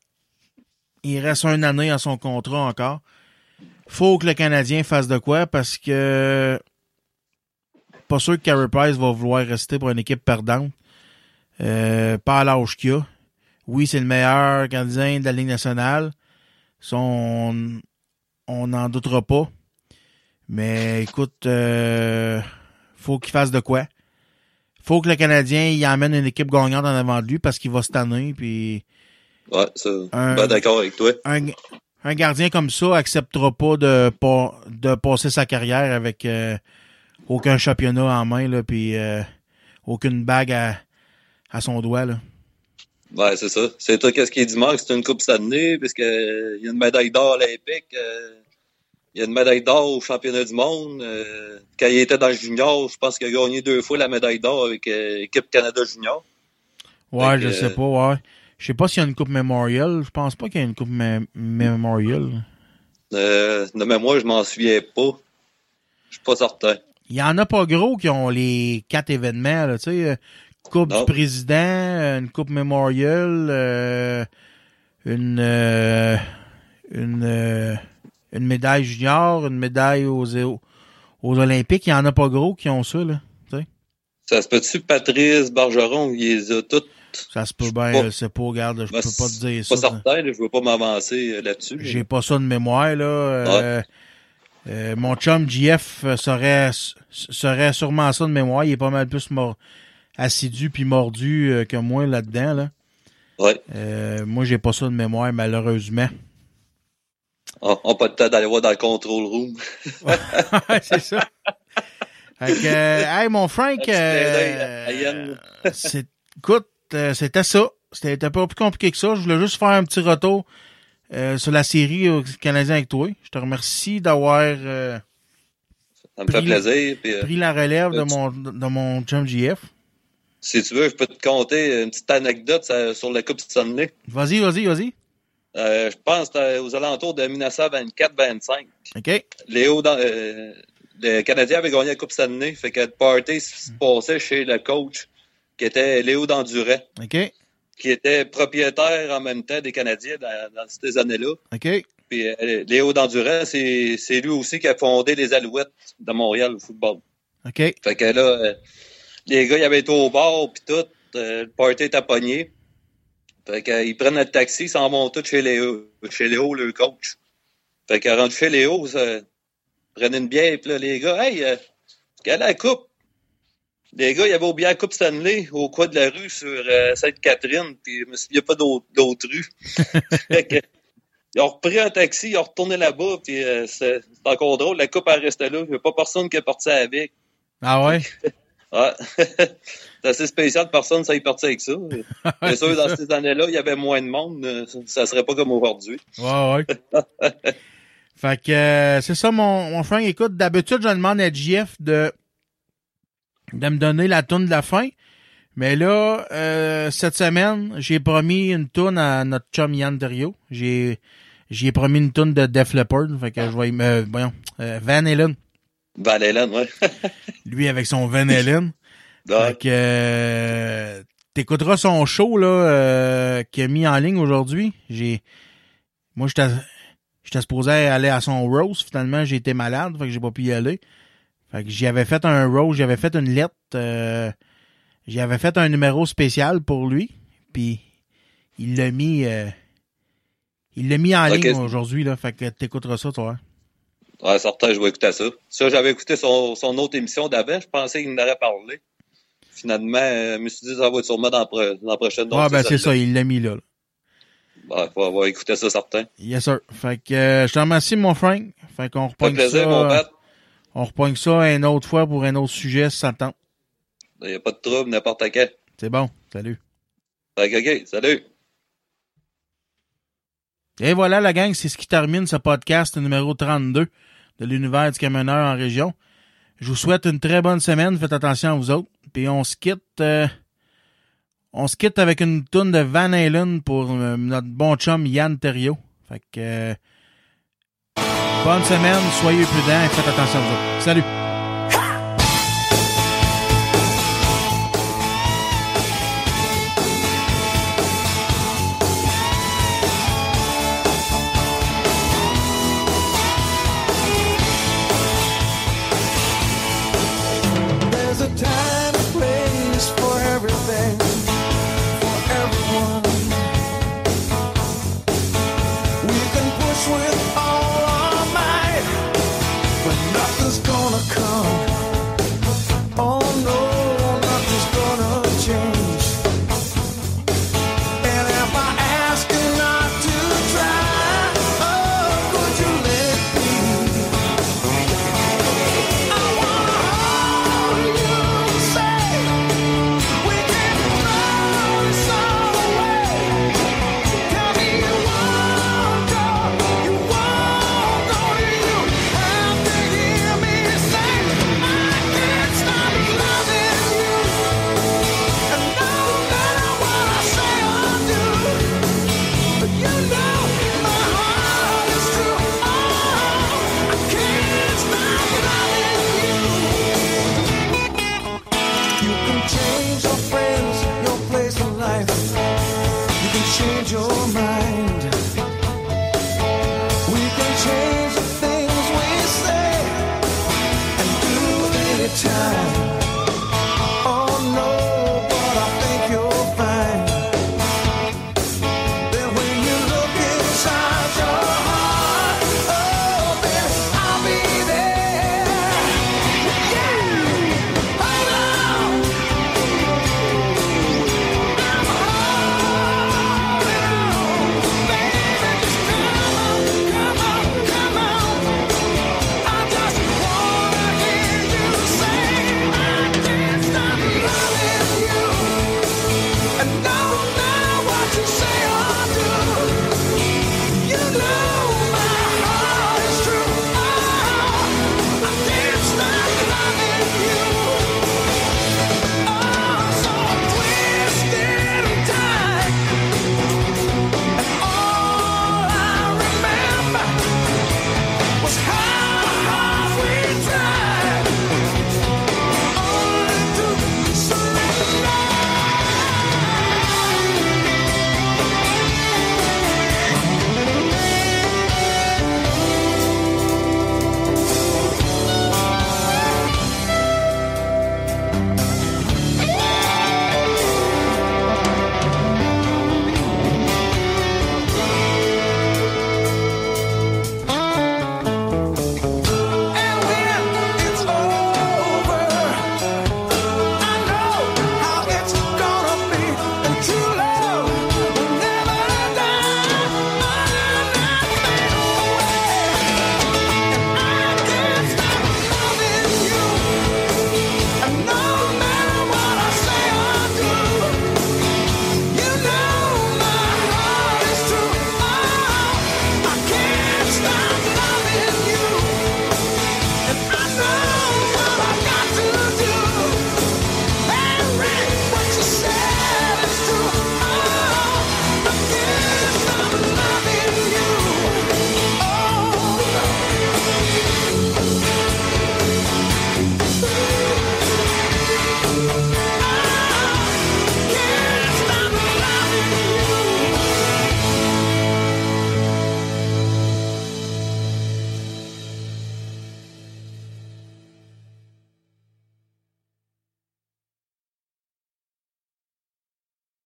A: il reste une année à son contrat encore. Faut que le Canadien fasse de quoi parce que pas sûr que Carey Price va vouloir rester pour une équipe perdante. Euh, pas à l'âge qu'il a. Oui, c'est le meilleur gardien de la Ligue nationale. Ça, on on n'en doutera pas. Mais écoute, euh, faut qu'il fasse de quoi. Faut que le Canadien y emmène une équipe gagnante en avant de lui parce qu'il va se tanner. Puis
M: Ouais, ça.
A: Un-
M: Ben, d'accord avec toi.
A: un, un gardien comme ça acceptera pas de, de passer sa carrière avec euh, aucun championnat en main, là, puis euh, aucune bague à, à son doigt. Là.
M: Ouais, c'est ça. C'est toi, qu'est-ce qu'il dit, Marc? C'est une coupe année, parce que il y a une médaille d'or olympique. euh, il y a une médaille d'or au championnat du monde. euh, quand il était dans le junior, je pense qu'il a gagné deux fois la médaille d'or avec euh, l'équipe Canada Junior.
A: Ouais,
M: Fait
A: je sais pas, ouais. Je sais pas s'il y a une coupe mémorial. Je pense pas qu'il y a une coupe mé- mémorial.
M: Euh, de mémoire, je m'en souviens pas. Je suis pas certain.
A: Il y en a pas gros qui ont les quatre événements, là, tu sais. euh, Coupe
M: Non.
A: du président, euh, une coupe mémorial, euh, une, euh, une, euh, une médaille junior, une médaille aux, aux, Olympiques. Il y en a pas gros qui ont ça, là. tu sais.
M: Ça se peut-tu, Patrice Bargeron, il les a toutes?
A: Ça se peut bien, sais pas, regarde, je
M: Ben,
A: peux pas te dire
M: Pas
A: ça.
M: certain, là, je veux pas m'avancer euh, là-dessus. mais-
A: J'ai pas ça de mémoire, là. Euh, euh, mon chum GF euh, serait, serait sûrement ça de mémoire. Il est pas mal plus mor- assidu puis mordu euh, que moi là-dedans, là.
M: Ouais.
A: Euh, moi, j'ai pas ça de mémoire, malheureusement.
M: On n'a pas de temps d'aller voir dans le control room.
A: c'est ça. Fait que, euh, hey, mon Frank, euh, c'est, écoute, euh, c'était ça. C'était pas plus compliqué que ça. Je voulais juste faire un petit retour euh, sur la série euh, Canadien avec toi. Je te remercie d'avoir euh,
M: Ça me fait
A: pris-
M: plaisir. Euh,
A: pris la relève de mon, de mon chum.
M: Si tu veux, je peux te conter une petite anecdote sur la Coupe Stanley.
A: Vas-y, vas-y, vas-y.
M: Euh, je pense c'était aux alentours de 1924-25.
A: OK.
M: Léo, dans, euh, le Canadien avait gagné la Coupe Stanley. Fait que le party se passait chez le coach, qui était Léo Danduret,
A: OK.
M: qui était propriétaire en même temps des Canadiens dans, dans ces années-là.
A: OK.
M: Puis euh, Léo Danduret, c'est lui aussi qui a fondé les Alouettes de Montréal au football.
A: OK.
M: Fait que là, euh, les gars, ils avaient été au bar, puis tout. euh, le party était pogné. Fait que, euh, ils prennent le taxi, ils s'en vont tous chez Léo, chez Léo, le coach. Fait que, rendu chez Léo, ça, ils prennent une bière, puis là, les gars, hey, euh, quelle est la coupe? Les gars, ils avaient oublié la coupe Stanley au coin de la rue sur euh, Sainte-Catherine, puis je me souviens pas d'autres rues. fait que, ils ont repris un taxi, ils ont retourné là-bas, puis euh, c'est c'est encore drôle, la coupe elle restait là, il n'y a pas personne qui est parti avec.
A: Ah ouais?
M: Ouais. c'est assez spécial, personne ça y parti avec ça. C'est sûr, dans ces années-là, il y avait moins de monde, euh, ça serait pas comme aujourd'hui.
A: Ouais, ouais. fait que euh, c'est ça, mon, mon Frank. Écoute, d'habitude, je demande à JF de, de me donner la toune de la fin. Mais là, euh, cette semaine, j'ai promis une toune à notre chum Yann Terrio. J'ai j'ai promis une toune de Def Leppard. Fait que je vais... Euh, voyons, euh, Van Halen.
M: Van Halen, ouais.
A: Lui avec son Van Halen. Que euh, t'écouteras son show là euh, qu'il a mis en ligne aujourd'hui. J'ai moi j'étais j'étais supposé aller à son rose, finalement j'ai été malade, fait que j'ai pas pu y aller. Fait que j'y avais fait un rose, j'avais fait une lettre, euh, j'y avais fait un numéro spécial pour lui, puis il l'a mis euh, il l'a mis en ligne aujourd'hui là, fait que t'écouteras ça toi.
M: Ouais, certain, je vais écouter ça. Ça, j'avais écouté son, son autre émission d'avant, je pensais qu'il en aurait parlé. Finalement, euh, je me suis dit, ça va être sûrement dans, dans la prochaine.
A: Ouais, ben c'est ça, il l'a mis là. là.
M: Ouais, faut avoir écouté ça, certain.
A: Yes, sir. Fait que euh, je te remercie, mon Frank. Fait qu'on
M: Ça
A: repogne
M: fait plaisir,
A: ça.
M: mon Pat.
A: on repogne ça une autre fois pour un autre sujet, si ça te tente.
M: Il n'y a pas de trouble, n'importe quand.
A: C'est bon. Salut.
M: Fait que, OK, salut.
A: Et voilà, la gang, c'est ce qui termine ce podcast numéro 32 de l'univers du camionneur en région. Je vous souhaite une très bonne semaine. Faites attention à vous autres. Puis on se quitte. euh, on se quitte avec une toune de Van Halen pour euh, notre bon chum Yann Terrio. Fait que euh, bonne semaine, soyez prudents et faites attention à vous autres. Salut.